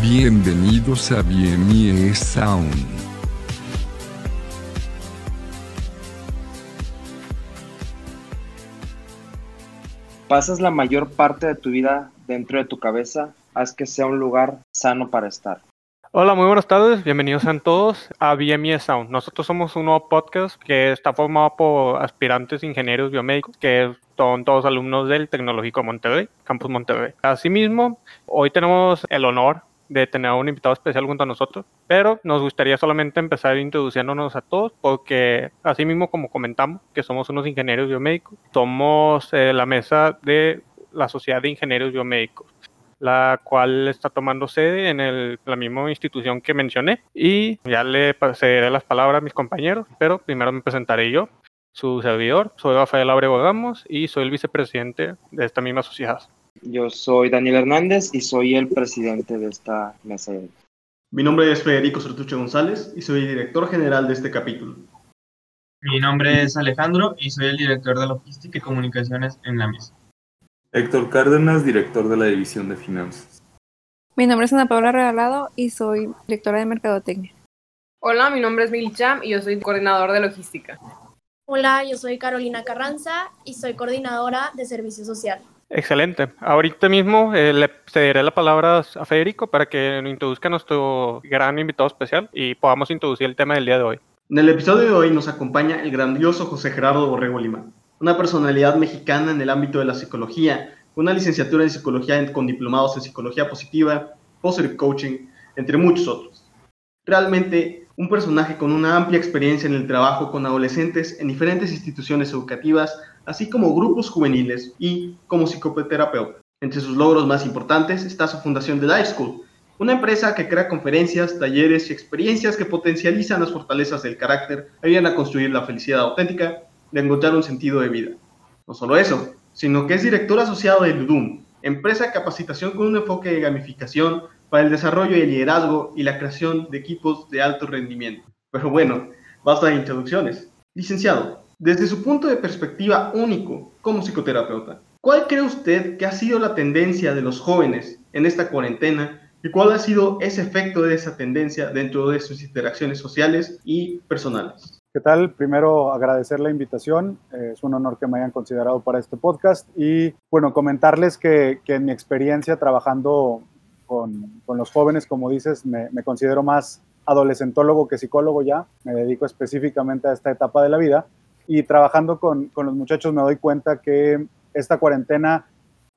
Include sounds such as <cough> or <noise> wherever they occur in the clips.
Bienvenidos a BME Sound. Pasas la mayor parte de tu vida dentro de tu cabeza, haz que sea un lugar sano para estar. Hola, muy buenas tardes, bienvenidos a todos a BME Sound. Nosotros somos un nuevo podcast que está formado por aspirantes ingenieros biomédicos que son todos alumnos del Tecnológico Monterrey, Campus Monterrey. Asimismo, hoy tenemos el honor de tener a un invitado especial junto a nosotros, pero nos gustaría solamente empezar introduciéndonos a todos porque así mismo como comentamos que somos unos ingenieros biomédicos, somos eh, la mesa de la Sociedad de Ingenieros Biomédicos, la cual está tomando sede en el, la misma institución que mencioné y ya le pasaré las palabras a mis compañeros, pero primero me presentaré yo, su servidor, soy Rafael Abrego Ramos y soy el vicepresidente de esta misma sociedad. Yo soy Daniel Hernández y soy el presidente de esta mesa. Mi nombre es Federico Sertuche González y soy el director general de este capítulo. Mi nombre es Alejandro y soy el director de logística y comunicaciones en la mesa. Héctor Cárdenas, director de la división de finanzas. Mi nombre es Ana Paula Regalado y soy directora de mercadotecnia. Hola, mi nombre es Mil Cham y yo soy coordinador de logística. Hola, yo soy Carolina Carranza y soy coordinadora de servicio social. Excelente. Ahorita mismo eh, le cederé la palabra a Federico para que introduzca a nuestro gran invitado especial y podamos introducir el tema del día de hoy. En el episodio de hoy nos acompaña el grandioso José Gerardo Borrego Lima, una personalidad mexicana en el ámbito de la psicología, una licenciatura en psicología con diplomados en psicología positiva, positive coaching, entre muchos otros. Realmente un personaje con una amplia experiencia en el trabajo con adolescentes en diferentes instituciones educativas así como grupos juveniles y como psicoterapeuta. Entre sus logros más importantes está su fundación de Life School, una empresa que crea conferencias, talleres y experiencias que potencializan las fortalezas del carácter, ayudan a construir la felicidad auténtica de encontrar un sentido de vida. No solo eso, sino que es director asociado de Ludum, empresa de capacitación con un enfoque de gamificación para el desarrollo y el liderazgo y la creación de equipos de alto rendimiento. Pero bueno, basta de introducciones. Licenciado, desde su punto de perspectiva único como psicoterapeuta, ¿cuál cree usted que ha sido la tendencia de los jóvenes en esta cuarentena y cuál ha sido ese efecto de esa tendencia dentro de sus interacciones sociales y personales? ¿Qué tal? Primero agradecer la invitación. Es un honor que me hayan considerado para este podcast y bueno, comentarles que, en mi experiencia trabajando con, los jóvenes, como dices, me, me considero más adolescentólogo que psicólogo ya. Me dedico específicamente a esta etapa de la vida y trabajando con, con, los muchachos me doy cuenta que esta cuarentena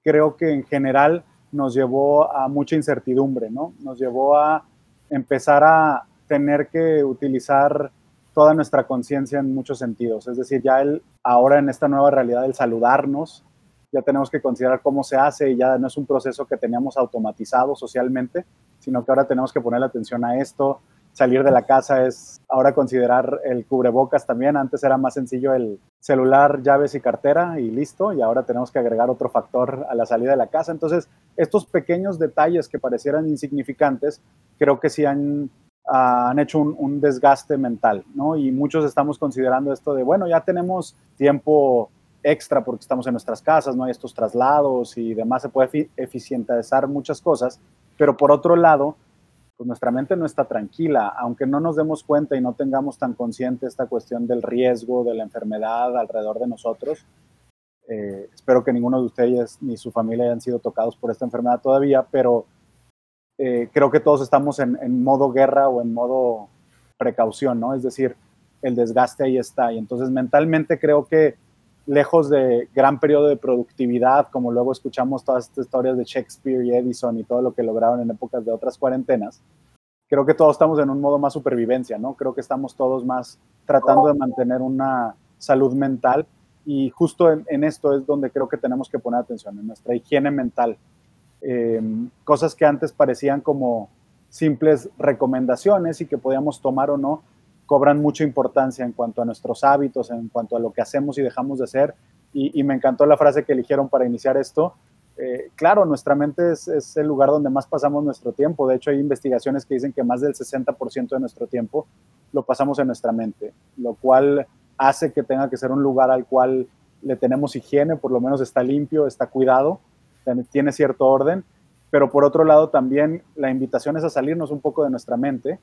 creo que en general nos llevó a mucha incertidumbre, ¿no? Nos llevó a empezar a tener que utilizar toda nuestra conciencia en muchos sentidos. Es decir, ya el, ahora en esta nueva realidad del saludarnos, ya tenemos que considerar cómo se hace y ya no es un proceso que teníamos automatizado socialmente, sino que ahora tenemos que poner atención a esto, salir de la casa es ahora considerar el cubrebocas también. Antes era más sencillo el celular, llaves y cartera y listo. Y ahora tenemos que agregar otro factor a la salida de la casa. Entonces, estos pequeños detalles que parecieran insignificantes, creo que sí han, han hecho un, desgaste mental, ¿no? Y muchos estamos considerando esto de, bueno, ya tenemos tiempo extra porque estamos en nuestras casas, no hay estos traslados y demás, se puede eficientizar muchas cosas, pero por otro lado, pues nuestra mente no está tranquila, aunque no nos demos cuenta y no tengamos tan consciente esta cuestión del riesgo de la enfermedad alrededor de nosotros. Eh, espero que ninguno de ustedes ni su familia hayan sido tocados por esta enfermedad todavía, pero eh, creo que todos estamos en, en, modo guerra o en modo precaución, ¿no? Es decir, el desgaste ahí está. Y entonces mentalmente creo que lejos de gran periodo de productividad, como luego escuchamos todas estas historias de Shakespeare y Edison y todo lo que lograron en épocas de otras cuarentenas, creo que todos estamos en un modo más supervivencia, ¿no? Creo que estamos todos más tratando de mantener una salud mental y justo en, esto es donde creo que tenemos que poner atención, en nuestra higiene mental. Em, cosas que antes parecían como simples recomendaciones y que podíamos tomar o no, cobran mucha importancia en cuanto a nuestros hábitos, en cuanto a lo que hacemos y dejamos de hacer. Y, me encantó la frase que eligieron para iniciar esto. Eh, claro, nuestra mente es, es, el lugar donde más pasamos nuestro tiempo. De hecho, hay investigaciones que dicen que más del 60% de nuestro tiempo lo pasamos en nuestra mente, lo cual hace que tenga que ser un lugar al cual le tenemos higiene, por lo menos está limpio, está cuidado, tiene cierto orden pero por otro lado también la invitación es a salirnos un poco de nuestra mente,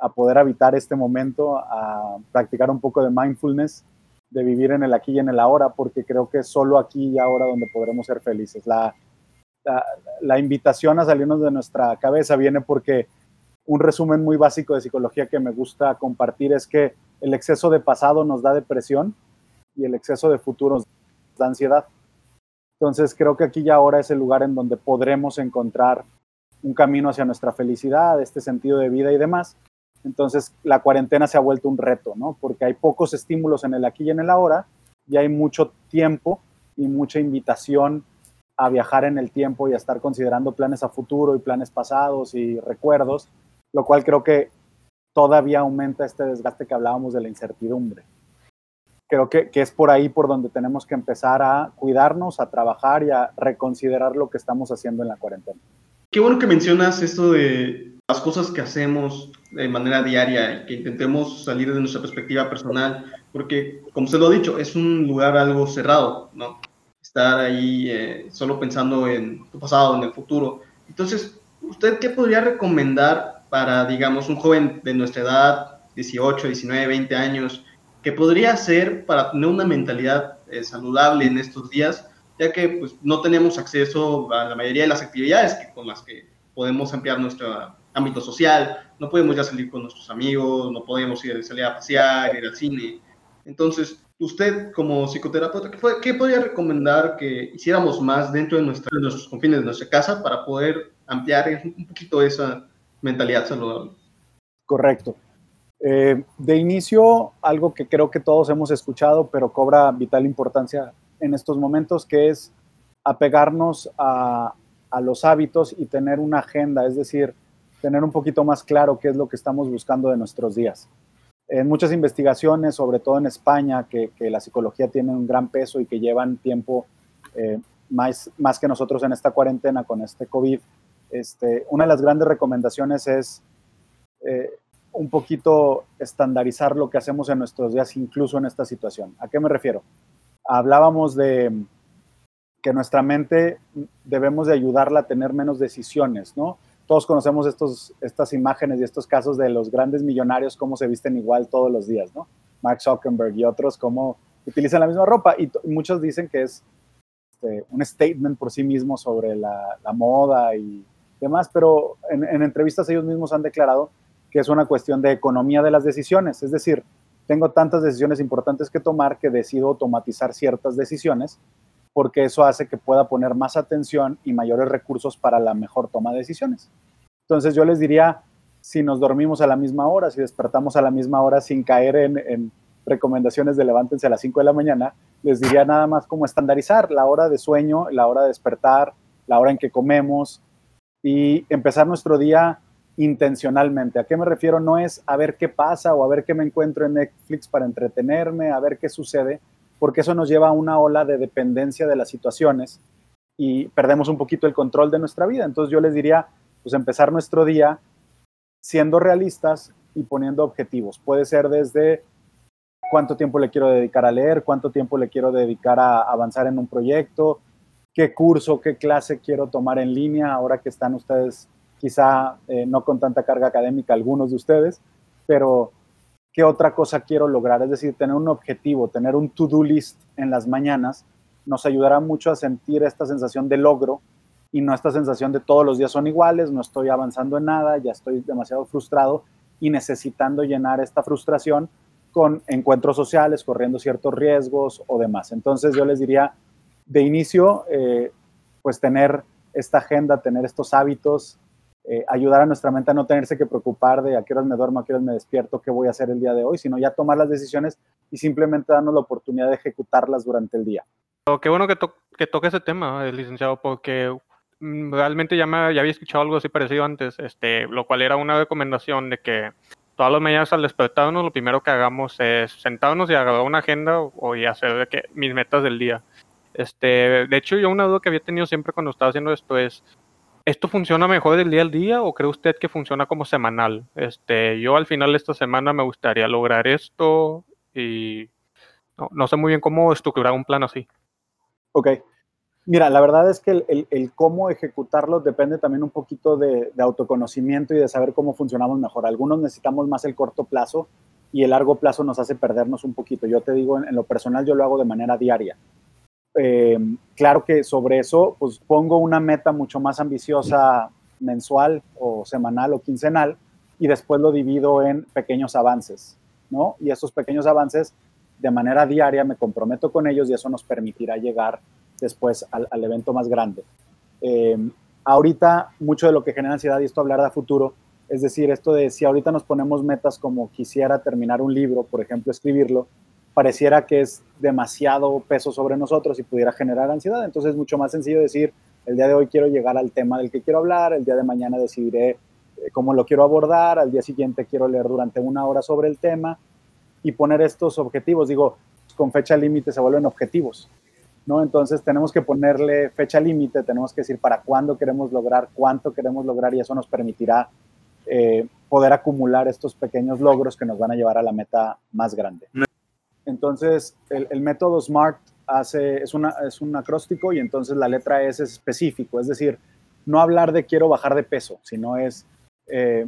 a poder habitar este momento, a practicar un poco de mindfulness, de vivir en el aquí y en el ahora, porque creo que es solo aquí y ahora donde podremos ser felices. La, la, la invitación a salirnos de nuestra cabeza viene porque un resumen muy básico de psicología que me gusta compartir es que el exceso de pasado nos da depresión y el exceso de futuro nos da ansiedad. Entonces creo que aquí y ahora es el lugar en donde podremos encontrar un camino hacia nuestra felicidad, este sentido de vida y demás. Entonces la cuarentena se ha vuelto un reto, ¿no? Porque hay pocos estímulos en el aquí y en el ahora y hay mucho tiempo y mucha invitación a viajar en el tiempo y a estar considerando planes a futuro y planes pasados y recuerdos, lo cual creo que todavía aumenta este desgaste que hablábamos de la incertidumbre creo que, que, es por ahí por donde tenemos que empezar a cuidarnos, a trabajar y a reconsiderar lo que estamos haciendo en la cuarentena. Qué bueno que mencionas esto de las cosas que hacemos de manera diaria y que intentemos salir de nuestra perspectiva personal, porque, como usted lo ha dicho, es un lugar algo cerrado, ¿no? Estar ahí eh, solo pensando en tu pasado, en el futuro. Entonces, ¿usted qué podría recomendar para, digamos, un joven de nuestra edad, 18, 19, 20 años, que podría ser para tener una mentalidad eh, saludable en estos días, ya que pues, no tenemos acceso a la mayoría de las actividades que, con las que podemos ampliar nuestro ámbito social, no podemos ya salir con nuestros amigos, no podemos ir, salir a pasear, ir al cine. Entonces, usted como psicoterapeuta, ¿qué, qué podría recomendar que hiciéramos más dentro de, nuestra, de nuestros confines de nuestra casa para poder ampliar un poquito esa mentalidad saludable? Correcto. Eh, de inicio, algo que creo que todos hemos escuchado, pero cobra vital importancia en estos momentos, que es apegarnos a, a, los hábitos y tener una agenda, es decir, tener un poquito más claro qué es lo que estamos buscando de nuestros días. En muchas investigaciones, sobre todo en España, que, la psicología tiene un gran peso y que llevan tiempo eh, más, más que nosotros en esta cuarentena con este COVID, este, una de las grandes recomendaciones es eh, un poquito estandarizar lo que hacemos en nuestros días, incluso en esta situación. ¿A qué me refiero? Hablábamos de que nuestra mente debemos de ayudarla a tener menos decisiones, ¿no? Todos conocemos estos, estas imágenes y estos casos de los grandes millonarios, cómo se visten igual todos los días, ¿no? Mark Zuckerberg y otros, cómo utilizan la misma ropa. Y muchos dicen que es este, un statement por sí mismo sobre la, la moda y demás, pero en, en entrevistas ellos mismos han declarado que es una cuestión de economía de las decisiones. Es decir, tengo tantas decisiones importantes que tomar que decido automatizar ciertas decisiones porque eso hace que pueda poner más atención y mayores recursos para la mejor toma de decisiones. Entonces yo les diría, si nos dormimos a la misma hora, si despertamos a la misma hora sin caer en, en recomendaciones de levántense a las 5 de la mañana, les diría nada más como estandarizar la hora de sueño, la hora de despertar, la hora en que comemos y empezar nuestro día intencionalmente. ¿A qué me refiero? No es a ver qué pasa o a ver qué me encuentro en Netflix para entretenerme, a ver qué sucede, porque eso nos lleva a una ola de dependencia de las situaciones y perdemos un poquito el control de nuestra vida. Entonces yo les diría, pues empezar nuestro día siendo realistas y poniendo objetivos. Puede ser desde cuánto tiempo le quiero dedicar a leer, cuánto tiempo le quiero dedicar a avanzar en un proyecto, qué curso, qué clase quiero tomar en línea ahora que están ustedes quizá eh, no con tanta carga académica algunos de ustedes, pero ¿qué otra cosa quiero lograr? Es decir, tener un objetivo, tener un to-do list en las mañanas nos ayudará mucho a sentir esta sensación de logro y no esta sensación de todos los días son iguales, no estoy avanzando en nada, ya estoy demasiado frustrado y necesitando llenar esta frustración con encuentros sociales, corriendo ciertos riesgos o demás. Entonces yo les diría, de inicio, eh, pues tener esta agenda, tener estos hábitos, eh, ayudar a nuestra mente a no tenerse que preocupar de a qué horas me duermo, a qué horas me despierto, qué voy a hacer el día de hoy, sino ya tomar las decisiones y simplemente darnos la oportunidad de ejecutarlas durante el día. qué bueno que, to que toque ese tema, el licenciado, porque mm, realmente ya, me, ya había escuchado algo así parecido antes, este, lo cual era una recomendación de que todas las mañanas al despertarnos lo primero que hagamos es sentarnos y agarrar una agenda o, y hacer que, mis metas del día. Este, de hecho, yo una duda que había tenido siempre cuando estaba haciendo esto es, ¿Esto funciona mejor del día al día o cree usted que funciona como semanal? Este, yo al final de esta semana me gustaría lograr esto y no, no sé muy bien cómo estructurar un plan así. Ok. Mira, la verdad es que el, el, cómo ejecutarlo depende también un poquito de, autoconocimiento y de saber cómo funcionamos mejor. Algunos necesitamos más el corto plazo y el largo plazo nos hace perdernos un poquito. Yo te digo, en lo personal yo lo hago de manera diaria. Eh, claro que sobre eso, pues pongo una meta mucho más ambiciosa mensual o semanal o quincenal y después lo divido en pequeños avances, ¿no? Y esos pequeños avances de manera diaria me comprometo con ellos y eso nos permitirá llegar después al, al evento más grande. Eh, ahorita, mucho de lo que genera ansiedad, y esto hablar de futuro, es decir, esto de si ahorita nos ponemos metas como quisiera terminar un libro, por ejemplo, escribirlo, pareciera que es demasiado peso sobre nosotros y pudiera generar ansiedad. Entonces es mucho más sencillo decir, el día de hoy quiero llegar al tema del que quiero hablar, el día de mañana decidiré eh, cómo lo quiero abordar, al día siguiente quiero leer durante una hora sobre el tema y poner estos objetivos. Digo, con fecha límite se vuelven objetivos. ¿no? Entonces tenemos que ponerle fecha límite, tenemos que decir para cuándo queremos lograr, cuánto queremos lograr y eso nos permitirá eh, poder acumular estos pequeños logros que nos van a llevar a la meta más grande. Entonces el, método SMART hace, es un acróstico y entonces la letra S es específico, es decir, no hablar de quiero bajar de peso, sino es eh,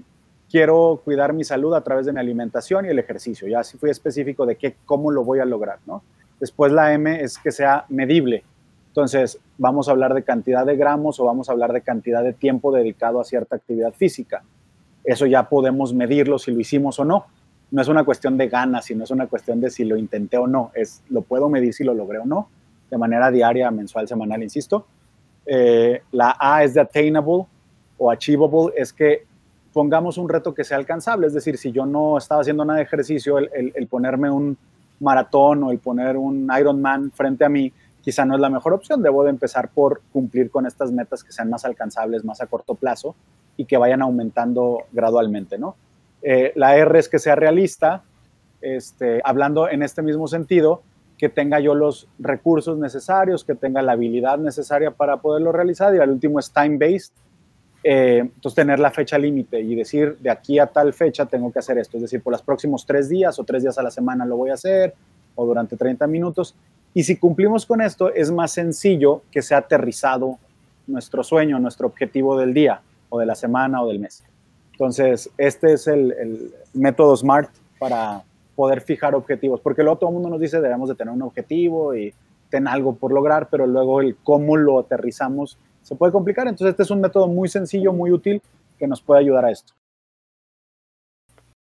quiero cuidar mi salud a través de mi alimentación y el ejercicio. Ya así fui específico de qué, cómo lo voy a lograr, ¿no? Después la M es que sea medible. Entonces, vamos a hablar de cantidad de gramos o vamos a hablar de cantidad de tiempo dedicado a cierta actividad física. Eso ya podemos medirlo si lo hicimos o no. No es una cuestión de ganas, sino es una cuestión de si lo intenté o no. Es, lo puedo medir si lo logré o no, de manera diaria, mensual, semanal, insisto. Eh, la A es de attainable o achievable, es que pongamos un reto que sea alcanzable. Es decir, si yo no estaba haciendo nada de ejercicio, el, el, el ponerme un maratón o el poner un Ironman frente a mí, quizá no es la mejor opción. Debo de empezar por cumplir con estas metas que sean más alcanzables, más a corto plazo y que vayan aumentando gradualmente, ¿no? Eh, la R es que sea realista, este, hablando en este mismo sentido, que tenga yo los recursos necesarios, que tenga la habilidad necesaria para poderlo realizar. Y al último es time-based, eh, entonces tener la fecha límite y decir de aquí a tal fecha tengo que hacer esto, es decir, por los próximos tres días o tres días a la semana lo voy a hacer o durante 30 minutos. Y si cumplimos con esto, es más sencillo que sea aterrizado nuestro sueño, nuestro objetivo del día o de la semana o del mes. Entonces, este es el, método SMART para poder fijar objetivos, porque luego todo el mundo nos dice debemos de tener un objetivo y tener algo por lograr, pero luego el cómo lo aterrizamos se puede complicar. Entonces, este es un método muy sencillo, muy útil, que nos puede ayudar a esto.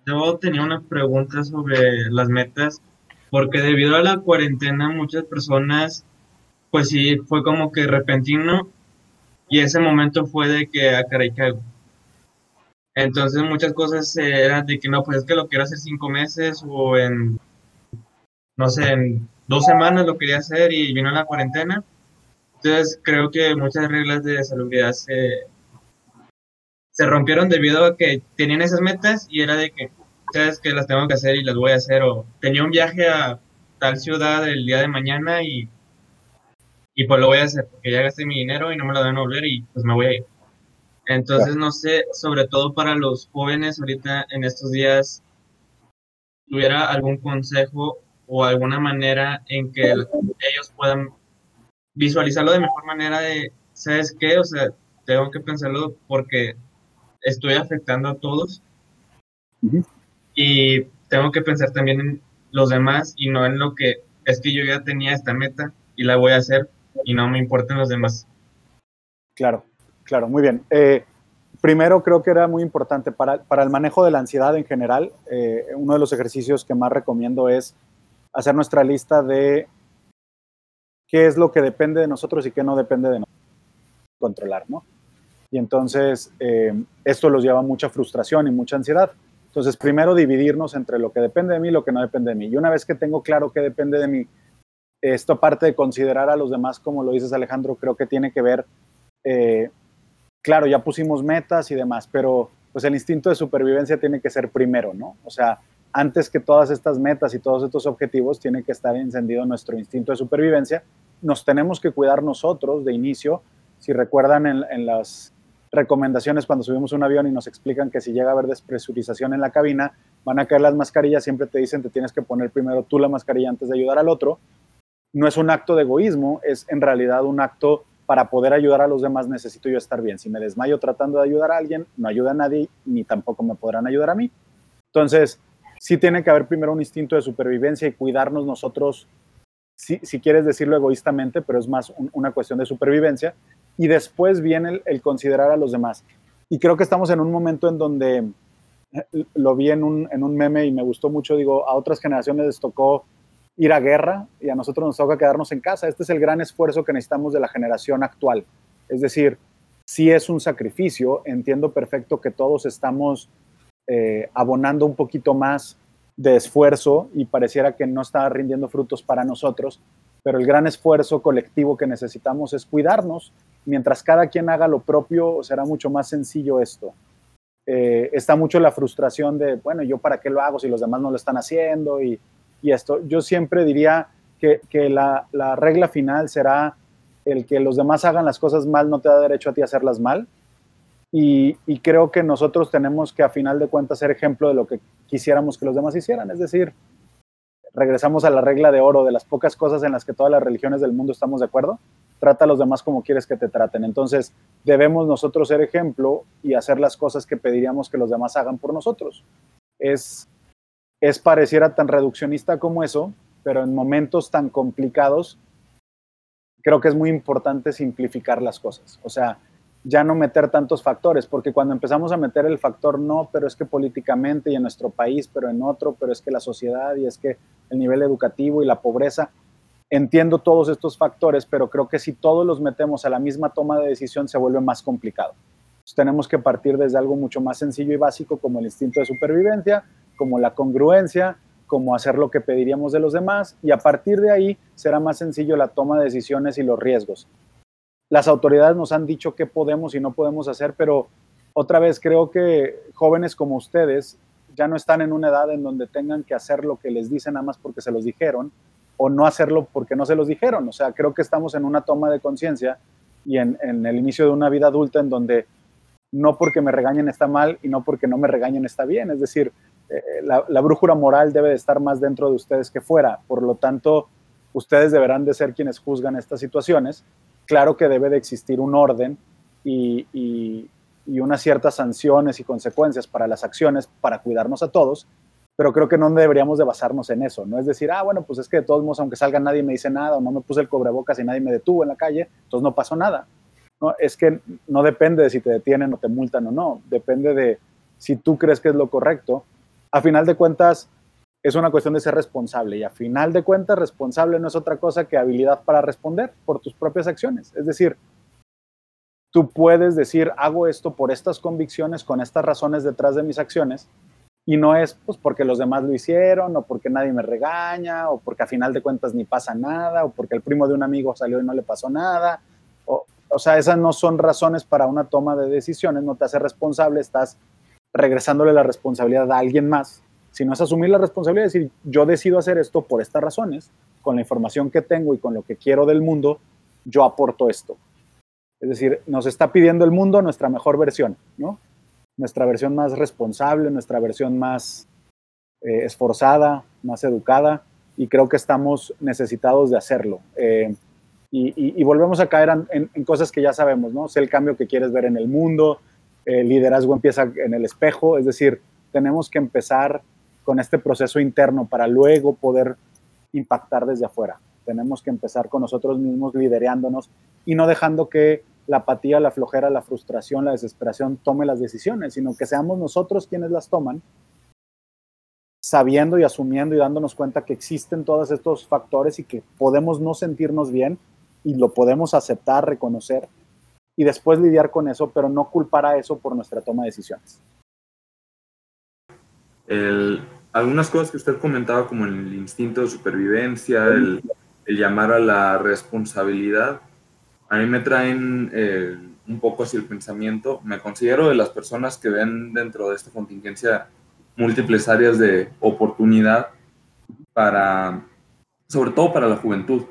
Yo tenía una pregunta sobre las metas, porque debido a la cuarentena muchas personas, pues sí, fue como que repentino y ese momento fue de que ah, caray. Entonces muchas cosas eran de que no, pues es que lo quiero hacer cinco meses o en, no sé, en dos semanas lo quería hacer y vino la cuarentena entonces creo que muchas reglas de salubridad se, se rompieron debido a que tenían esas metas y era de que, sabes que las tengo que hacer y las voy a hacer, o tenía un viaje a tal ciudad el día de mañana y, y pues lo voy a hacer, porque ya gasté mi dinero y no me lo deben volver y pues me voy a ir. Entonces, no sé, sobre todo para los jóvenes ahorita en estos días, tuviera algún consejo o alguna manera en que ellos puedan visualizarlo de mejor manera de, ¿sabes qué? O sea, tengo que pensarlo porque estoy afectando a todos. Uh -huh. Y tengo que pensar también en los demás y no en lo que es que yo ya tenía esta meta y la voy a hacer y no me importan los demás. Claro, claro, muy bien. Eh, primero creo que era muy importante para, para, el manejo de la ansiedad en general. Eh, uno de los ejercicios que más recomiendo es hacer nuestra lista de qué es lo que depende de nosotros y qué no depende de nosotros controlar, ¿no? Y entonces eh, esto los lleva a mucha frustración y mucha ansiedad. Entonces, primero dividirnos entre lo que depende de mí y lo que no depende de mí. Y una vez que tengo claro qué depende de mí, esto aparte de considerar a los demás, como lo dices Alejandro, creo que tiene que ver, claro, ya pusimos metas y demás, pero pues el instinto de supervivencia tiene que ser primero, ¿no? O sea, antes que todas estas metas y todos estos objetivos, tiene que estar encendido nuestro instinto de supervivencia. Nos tenemos que cuidar nosotros de inicio. Si recuerdan en, las recomendaciones cuando subimos un avión y nos explican que si llega a haber despresurización en la cabina, van a caer las mascarillas, siempre te dicen te tienes que poner primero tú la mascarilla antes de ayudar al otro. no es un acto de egoísmo, es en realidad un acto para poder ayudar a los demás necesito yo estar bien. Si me desmayo tratando de ayudar a alguien, no ayuda a nadie ni tampoco me podrán ayudar a mí. Entonces, sí tiene que haber primero un instinto de supervivencia y cuidarnos nosotros, si, si quieres decirlo egoístamente, pero es más un- una cuestión de supervivencia. Y después viene el, el considerar a los demás. Y creo que estamos en un momento en donde eh, lo vi en un, en un meme y me gustó mucho, digo, a otras generaciones les tocó ir a guerra y a nosotros nos toca quedarnos en casa. Este es el gran esfuerzo que necesitamos de la generación actual. Es decir, si es un sacrificio, entiendo perfecto que todos estamos eh, abonando un poquito más de esfuerzo y pareciera que no está rindiendo frutos para nosotros, pero el gran esfuerzo colectivo que necesitamos es cuidarnos. Mientras cada quien haga lo propio, será mucho más sencillo esto. Eh, está mucho la frustración de, bueno, ¿yo para qué lo hago si los demás no lo están haciendo? Y, y esto, yo siempre diría que, la, la regla final será el que los demás hagan las cosas mal no te da derecho a ti hacerlas mal. Y, y creo que nosotros tenemos que a final de cuentas ser ejemplo de lo que quisiéramos que los demás hicieran. Es decir, regresamos a la regla de oro de las pocas cosas en las que todas las religiones del mundo estamos de acuerdo. Trata a los demás como quieres que te traten. Entonces, debemos nosotros ser ejemplo y hacer las cosas que pediríamos que los demás hagan por nosotros. Es, es pareciera tan reduccionista como eso, pero en momentos tan complicados, creo que es muy importante simplificar las cosas. O sea, ya no meter tantos factores, porque cuando empezamos a meter el factor no, pero es que políticamente y en nuestro país, pero en otro, pero es que la sociedad y es que el nivel educativo y la pobreza, entiendo todos estos factores, pero creo que si todos los metemos a la misma toma de decisión se vuelve más complicado. Entonces, tenemos que partir desde algo mucho más sencillo y básico como el instinto de supervivencia, como la congruencia, como hacer lo que pediríamos de los demás y a partir de ahí será más sencillo la toma de decisiones y los riesgos. Las autoridades nos han dicho qué podemos y no podemos hacer, pero otra vez creo que jóvenes como ustedes ya no están en una edad en donde tengan que hacer lo que les dicen nada más porque se los dijeron o no hacerlo porque no se los dijeron. O sea, creo que estamos en una toma de conciencia y en, en, el inicio de una vida adulta en donde no porque me regañen está mal y no porque no me regañen está bien. Es decir, eh, la, la, brújula moral debe de estar más dentro de ustedes que fuera. Por lo tanto, ustedes deberán de ser quienes juzgan estas situaciones. Claro que debe de existir un orden y, y, y unas ciertas sanciones y consecuencias para las acciones para cuidarnos a todos, pero creo que no deberíamos de basarnos en eso, no es decir, ah, bueno, pues es que de todos modos, aunque salga nadie me dice nada, o no me puse el cobrebocas y nadie me detuvo en la calle, entonces no pasó nada. No, es que no depende de si te detienen o te multan o no, depende de si tú crees que es lo correcto. A final de cuentas, es una cuestión de ser responsable y a final de cuentas, responsable no es otra cosa que habilidad para responder por tus propias acciones. Es decir, tú puedes decir, hago esto por estas convicciones, con estas razones detrás de mis acciones, y no es pues porque los demás lo hicieron, o porque nadie me regaña, o porque a final de cuentas ni pasa nada, o porque el primo de un amigo salió y no le pasó nada. O, sea, esas no son razones para una toma de decisiones, no te hace responsable, estás regresándole la responsabilidad a alguien más, sino es asumir la responsabilidad y decir, yo decido hacer esto por estas razones, con la información que tengo y con lo que quiero del mundo, yo aporto esto. Es decir, nos está pidiendo el mundo nuestra mejor versión, ¿no? Nuestra versión más responsable, nuestra versión más eh, esforzada, más educada, y creo que estamos necesitados de hacerlo. Eh, y, y, y, volvemos a caer en, en, cosas que ya sabemos, ¿no? Sé el cambio que quieres ver en el mundo, el liderazgo empieza en el espejo, es decir, tenemos que empezar con este proceso interno para luego poder impactar desde afuera. Tenemos que empezar con nosotros mismos lidereándonos y no dejando que la apatía, la flojera, la frustración, la desesperación tome las decisiones, sino que seamos nosotros quienes las toman, sabiendo y asumiendo y dándonos cuenta que existen todos estos factores y que podemos no sentirnos bien y lo podemos aceptar, reconocer y después lidiar con eso, pero no culpar a eso por nuestra toma de decisiones. El, algunas cosas que usted comentaba, como el instinto de supervivencia, el, el llamar a la responsabilidad, a mí me traen eh, un poco así el pensamiento. Me considero de las personas que ven dentro de esta contingencia múltiples áreas de oportunidad para, sobre todo para la juventud.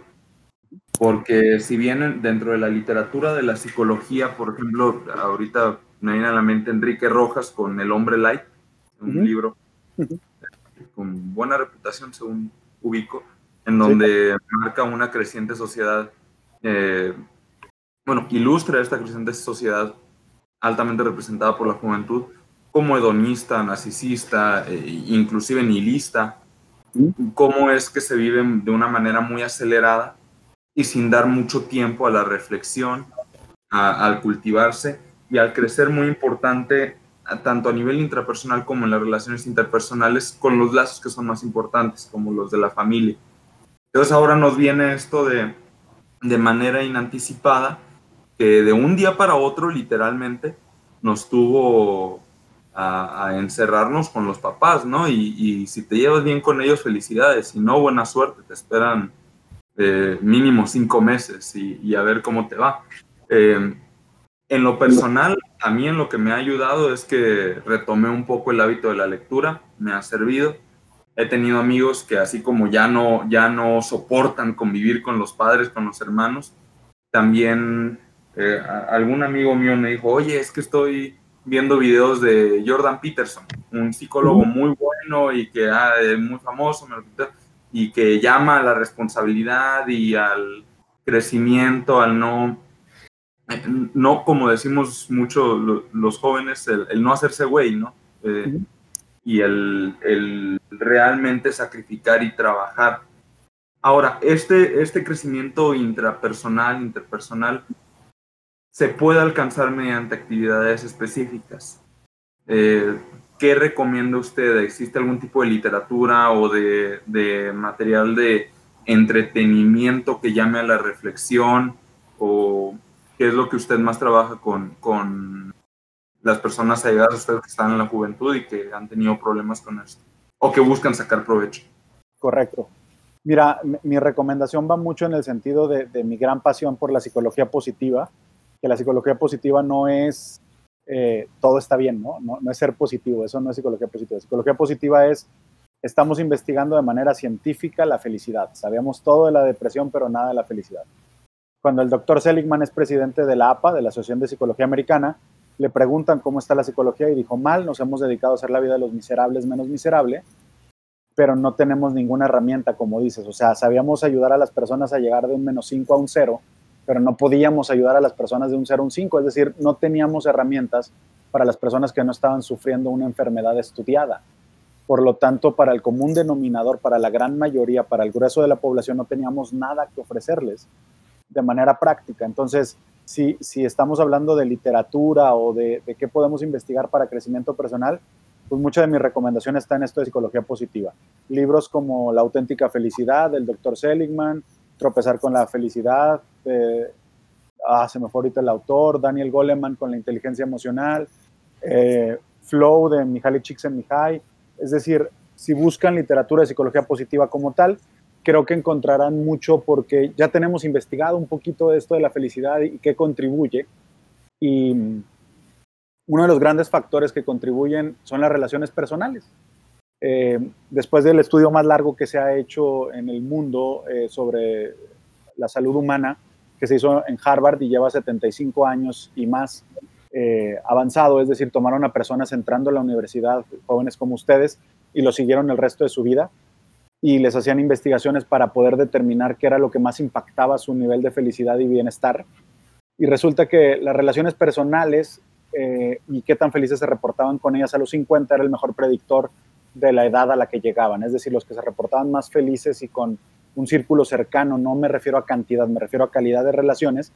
Porque si bien dentro de la literatura de la psicología, por ejemplo, ahorita me viene a la mente Enrique Rojas con El hombre light, un uh -huh. libro uh -huh. con buena reputación según ubico, en donde marca una creciente sociedad, eh, bueno, ilustra esta creciente sociedad altamente representada por la juventud como hedonista, narcisista, e inclusive nihilista, cómo es que se viven de una manera muy acelerada y sin dar mucho tiempo a la reflexión, al cultivarse y al crecer muy importante tanto a nivel intrapersonal como en las relaciones interpersonales con los lazos que son más importantes, como los de la familia. Entonces ahora nos viene esto de, de manera inanticipada, que de un día para otro literalmente nos tuvo a, encerrarnos con los papás, ¿no? Y, si te llevas bien con ellos, felicidades, si no, buena suerte, te esperan eh, mínimo cinco meses y, a ver cómo te va. Eh, en lo personal, a mí en lo que me ha ayudado es que retomé un poco el hábito de la lectura, me ha servido. He tenido amigos que así como ya no, ya no soportan convivir con los padres, con los hermanos, también eh, algún amigo mío me dijo, oye, es que estoy viendo videos de Jordan Peterson, un psicólogo muy bueno y que ah, es muy famoso y que llama a la responsabilidad y al crecimiento, al no, no como decimos mucho los jóvenes, el, no hacerse güey, ¿no? Eh, y el, el, realmente sacrificar y trabajar. Ahora, este, este crecimiento intrapersonal, interpersonal, se puede alcanzar mediante actividades específicas. Eh, ¿Qué recomienda usted? ¿Existe algún tipo de literatura o de, material de entretenimiento que llame a la reflexión? ¿O qué es lo que usted más trabaja con, las personas allegadas a usted que están en la juventud y que han tenido problemas con esto? ¿O que buscan sacar provecho? Correcto. Mira, mi recomendación va mucho en el sentido de, de mi gran pasión por la psicología positiva que la psicología positiva no es eh, todo está bien, ¿no? ¿no? es ser positivo, eso no es psicología positiva. Psicología positiva es, estamos investigando de manera científica la felicidad. Sabíamos todo de la depresión, pero nada de la felicidad. Cuando el doctor Seligman es presidente de la APA, de la Asociación de Psicología Americana, le preguntan cómo está la psicología y dijo, mal, nos hemos dedicado a hacer la vida de los miserables menos miserable, pero no tenemos ninguna herramienta, como dices. O sea, sabíamos ayudar a las personas a llegar de un menos 5 a un 0, pero no podíamos ayudar a las personas de un 0 a un 5, es decir, no teníamos herramientas para las personas que no estaban sufriendo una enfermedad estudiada. Por lo tanto, para el común denominador, para la gran mayoría, para el grueso de la población, no teníamos nada que ofrecerles de manera práctica. Entonces, si, si estamos hablando de literatura o de, de qué podemos investigar para crecimiento personal, pues mucha de mi recomendación está en esto de psicología positiva. Libros como La auténtica felicidad del Dr. Seligman, Tropezar con la felicidad, ah, se ahorita el autor, Daniel Goleman con la inteligencia emocional, eh, Flow de Mihaly Csikszentmihalyi, es decir, si buscan literatura de psicología positiva como tal, creo que encontrarán mucho porque ya tenemos investigado un poquito esto de la felicidad y qué contribuye. Y uno de los grandes factores que contribuyen son las relaciones personales. Eh, después del estudio más largo que se ha hecho en el mundo eh, sobre la salud humana, que se hizo en Harvard y lleva 75 años y más eh, avanzado, es decir, tomaron a personas entrando a la universidad, jóvenes como ustedes, y lo siguieron el resto de su vida y les hacían investigaciones para poder determinar qué era lo que más impactaba su nivel de felicidad y bienestar. Y resulta que las relaciones personales y qué tan felices se reportaban con ellas a los 50 era el mejor predictor de la edad a la que llegaban. Es decir, los que se reportaban más felices y con un círculo cercano, no me refiero a cantidad, me refiero a calidad de relaciones,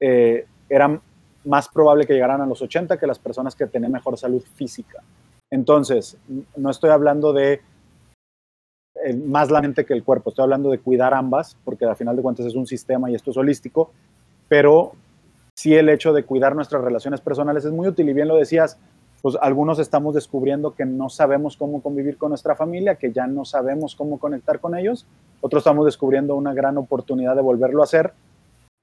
eh, era más probable que llegaran a los 80 que las personas que tenían mejor salud física. Entonces, no estoy hablando de más la mente que el cuerpo, estoy hablando de cuidar ambas, porque al final de cuentas es un sistema y esto es holístico, pero sí el hecho de cuidar nuestras relaciones personales es muy útil y bien lo decías, pues algunos estamos descubriendo que no sabemos cómo convivir con nuestra familia, que ya no sabemos cómo conectar con ellos, otros estamos descubriendo una gran oportunidad de volverlo a hacer.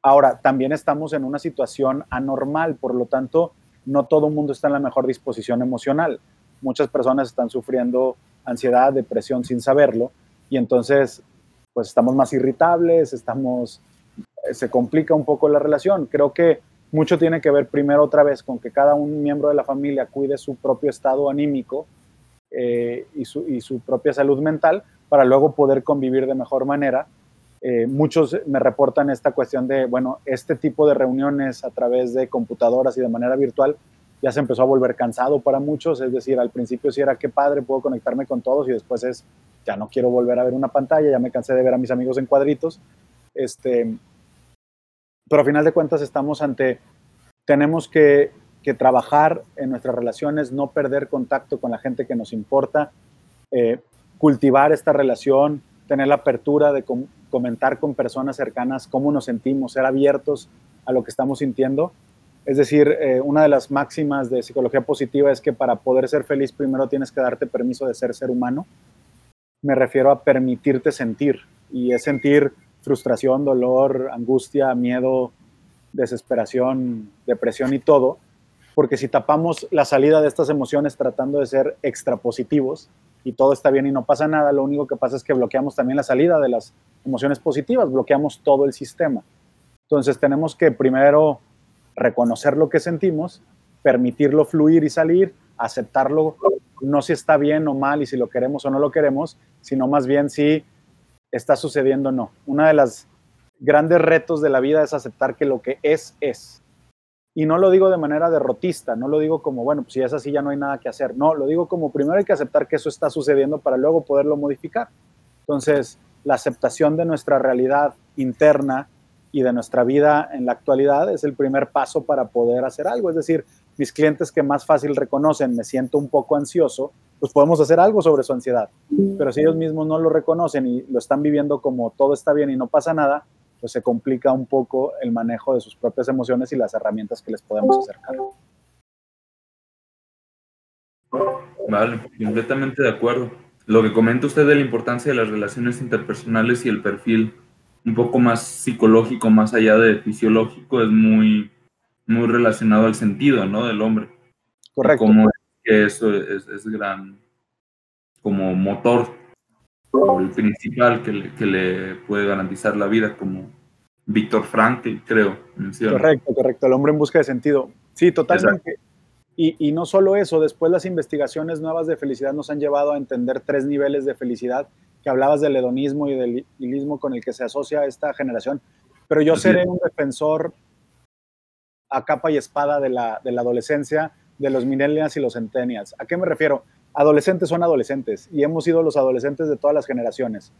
Ahora, también estamos en una situación anormal, por lo tanto, no todo el mundo está en la mejor disposición emocional. Muchas personas están sufriendo ansiedad, depresión sin saberlo, y entonces, pues estamos más irritables, estamos, eh, se complica un poco la relación. Creo que mucho tiene que ver primero otra vez con que cada un miembro de la familia cuide su propio estado anímico eh, y, su, y, su, propia salud mental para luego poder convivir de mejor manera. Eh, muchos me reportan esta cuestión de, bueno, este tipo de reuniones a través de computadoras y de manera virtual ya se empezó a volver cansado para muchos, es decir, al principio sí era qué padre, puedo conectarme con todos y después es, ya no quiero volver a ver una pantalla, ya me cansé de ver a mis amigos en cuadritos. Este, pero a final de cuentas estamos ante, tenemos que, que trabajar en nuestras relaciones, no perder contacto con la gente que nos importa, eh, cultivar esta relación, tener la apertura de com comentar con personas cercanas cómo nos sentimos, ser abiertos a lo que estamos sintiendo. Es decir, eh, una de las máximas de psicología positiva es que para poder ser feliz primero tienes que darte permiso de ser ser humano. Me refiero a permitirte sentir y es sentir frustración, dolor, angustia, miedo, desesperación, depresión y todo, porque si tapamos la salida de estas emociones tratando de ser extra positivos y todo está bien y no pasa nada, lo único que pasa es que bloqueamos también la salida de las emociones positivas, bloqueamos todo el sistema. Entonces tenemos que primero reconocer lo que sentimos, permitirlo fluir y salir, aceptarlo, no si está bien o mal y si lo queremos o no lo queremos, sino más bien si está sucediendo no. Una de las grandes retos de la vida es aceptar que lo que es es. Y no lo digo de manera derrotista, no lo digo como, bueno, pues si es así ya no hay nada que hacer. No, lo digo como primero hay que aceptar que eso está sucediendo para luego poderlo modificar. Entonces, la aceptación de nuestra realidad interna y de nuestra vida en la actualidad es el primer paso para poder hacer algo. Es decir, mis clientes que más fácil reconocen, me siento un poco ansioso, pues podemos hacer algo sobre su ansiedad. Pero si ellos mismos no lo reconocen y lo están viviendo como todo está bien y no pasa nada, pues se complica un poco el manejo de sus propias emociones y las herramientas que les podemos acercar. Vale, completamente de acuerdo. Lo que comenta usted de la importancia de las relaciones interpersonales y el perfil un poco más psicológico, más allá de fisiológico, es muy, muy relacionado al sentido, ¿no? Del hombre. Correcto. Como que eso es, es, gran, como motor, o el principal que le, que le puede garantizar la vida, como Víctor Frankl, creo. Menciona. Correcto, correcto. El hombre en busca de sentido. Sí, totalmente. Y, y, no solo eso, después las investigaciones nuevas de felicidad nos han llevado a entender tres niveles de felicidad que hablabas del hedonismo y del hilismo con el que se asocia esta generación, pero yo seré un defensor a capa y espada de la, de la adolescencia, de los millennials y los centennials. ¿A qué me refiero? Adolescentes son adolescentes y hemos sido los adolescentes de todas las generaciones.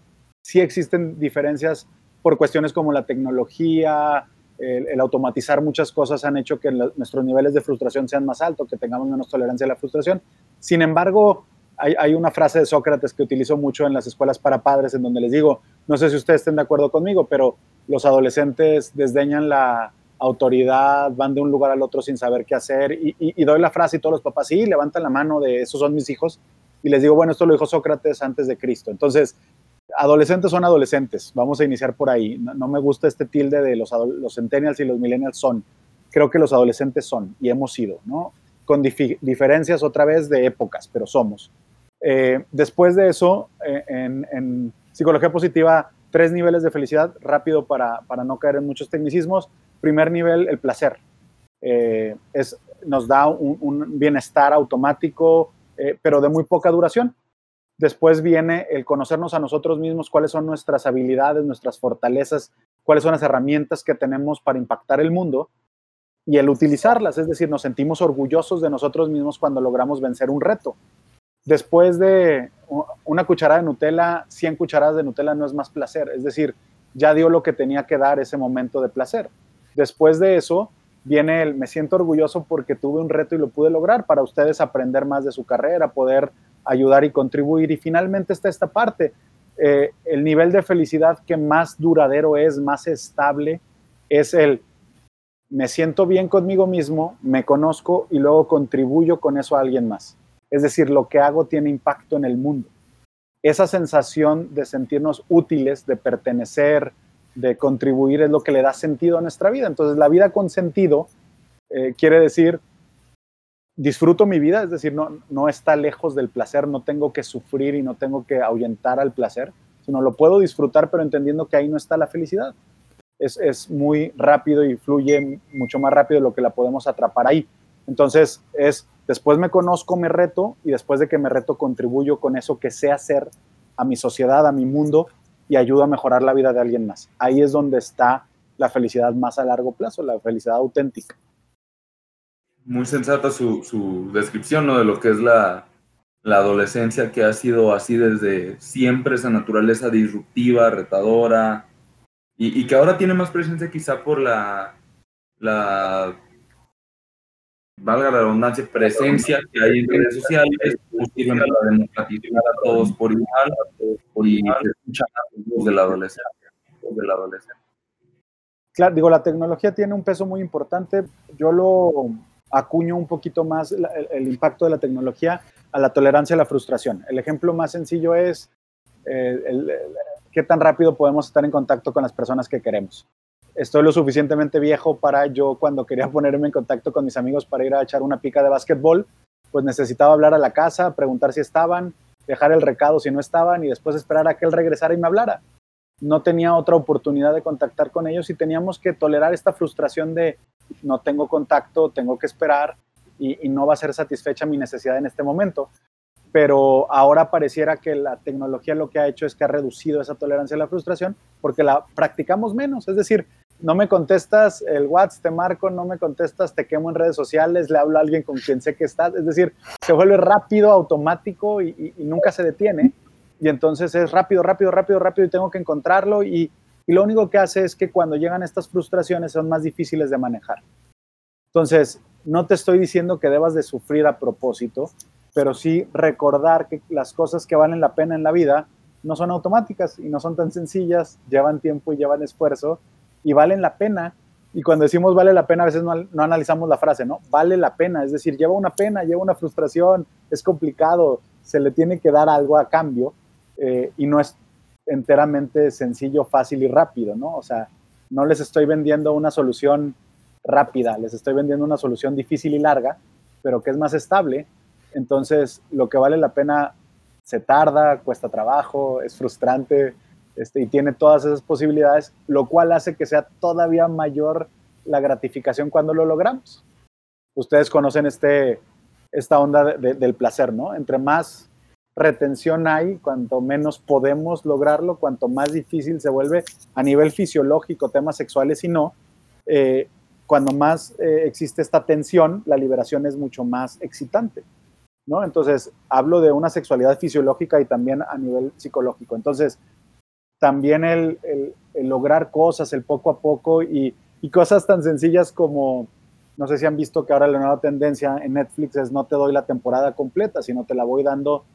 Sí existen diferencias por cuestiones como la tecnología, el, el automatizar muchas cosas han hecho que la, nuestros niveles de frustración sean más altos, que tengamos menos tolerancia a la frustración. Sin embargo, hay, hay, una frase de Sócrates que utilizo mucho en las escuelas para padres, en donde les digo, no sé si ustedes estén de acuerdo conmigo, pero los adolescentes desdeñan la autoridad, van de un lugar al otro sin saber qué hacer, y, y, y doy la frase y todos los papás, sí, levantan la mano de esos son mis hijos, y les digo, bueno, esto lo dijo Sócrates antes de Cristo. Entonces, adolescentes son adolescentes, vamos a iniciar por ahí. No, no me gusta este tilde de los, los centennials y los millennials son. Creo que los adolescentes son y hemos sido, ¿no? Con dif diferencias otra vez de épocas, pero somos. Eh, después de eso, eh, en, psicología positiva, tres niveles de felicidad, rápido para, no caer en muchos tecnicismos. Primer nivel, el placer. Eh, es, nos da un, bienestar automático, pero de muy poca duración. Después viene el conocernos a nosotros mismos, cuáles son nuestras habilidades, nuestras fortalezas, cuáles son las herramientas que tenemos para impactar el mundo y el utilizarlas. Es decir, nos sentimos orgullosos de nosotros mismos cuando logramos vencer un reto después de una cucharada de Nutella, 100 cucharadas de Nutella no es más placer. Es decir, ya dio lo que tenía que dar ese momento de placer. Después de eso viene el me siento orgulloso porque tuve un reto y lo pude lograr para ustedes aprender más de su carrera, poder ayudar y contribuir. Y finalmente está esta parte, eh, el nivel de felicidad que más duradero es, más estable, es el me siento bien conmigo mismo, me conozco y luego contribuyo con eso a alguien más. Es decir, lo que hago tiene impacto en el mundo. Esa sensación de sentirnos útiles, de pertenecer, de contribuir es lo que le da sentido a nuestra vida. Entonces, la vida con sentido eh, quiere decir, disfruto mi vida, es decir, no, no está lejos del placer, no tengo que sufrir y no tengo que ahuyentar al placer, sino lo puedo disfrutar, pero entendiendo que ahí no está la felicidad. Es, es muy rápido y fluye mucho más rápido de lo que la podemos atrapar ahí. Entonces, es después me conozco, me reto y después de que me reto contribuyo con eso que sé hacer a mi sociedad, a mi mundo y ayudo a mejorar la vida de alguien más. Ahí es donde está la felicidad más a largo plazo, la felicidad auténtica. Muy sensata su, descripción ¿no? de lo que es la, adolescencia que ha sido así desde siempre, esa naturaleza disruptiva, retadora, y, que ahora tiene más presencia quizá por la, valga la redundancia, presencia que hay en redes sociales, sirven para democratizar a todos por igual, y voz de la adolescencia. De la adolescencia. Claro, digo, la tecnología tiene un peso muy importante. Yo lo acuño un poquito más el, impacto de la tecnología a la tolerancia a la frustración. El ejemplo más sencillo es eh, qué tan rápido podemos estar en contacto con las personas que queremos. Estoy lo suficientemente viejo para yo cuando quería ponerme en contacto con mis amigos para ir a echar una pica de básquetbol, pues necesitaba hablar a la casa, preguntar si estaban, dejar el recado si no estaban y después esperar a que él regresara y me hablara. No tenía otra oportunidad de contactar con ellos y teníamos que tolerar esta frustración de no tengo contacto, tengo que esperar y, y no va a ser satisfecha mi necesidad en este momento pero ahora pareciera que la tecnología lo que ha hecho es que ha reducido esa tolerancia a la frustración porque la practicamos menos. Es decir, no me contestas el WhatsApp, te marco, no me contestas, te quemo en redes sociales, le hablo a alguien con quien sé que estás. Es decir, se vuelve rápido, automático y, nunca se detiene. Y entonces es rápido, rápido, rápido, rápido y tengo que encontrarlo. Y, y lo único que hace es que cuando llegan estas frustraciones son más difíciles de manejar. Entonces, no te estoy diciendo que debas de sufrir a propósito, pero sí recordar que las cosas que valen la pena en la vida no son automáticas y no son tan sencillas, llevan tiempo y llevan esfuerzo y valen la pena. Y cuando decimos vale la pena, a veces no, no, analizamos la frase, ¿no? Vale la pena, es decir, lleva una pena, lleva una frustración, es complicado, se le tiene que dar algo a cambio eh, y no es enteramente sencillo, fácil y rápido, ¿no? O sea, no les estoy vendiendo una solución rápida, les estoy vendiendo una solución difícil y larga, pero que es más estable entonces, lo que vale la pena se tarda, cuesta trabajo, es frustrante este, y tiene todas esas posibilidades, lo cual hace que sea todavía mayor la gratificación cuando lo logramos. Ustedes conocen este, esta onda de, de, del placer, ¿no? Entre más retención hay, cuanto menos podemos lograrlo, cuanto más difícil se vuelve a nivel fisiológico, temas sexuales y no, eh, cuando más eh, existe esta tensión, la liberación es mucho más excitante. ¿no? Entonces, hablo de una sexualidad fisiológica y también a nivel psicológico. Entonces, también el, lograr cosas, el poco a poco y, y, cosas tan sencillas como, no sé si han visto que ahora la nueva tendencia en Netflix es no te doy la temporada completa, sino te la voy dando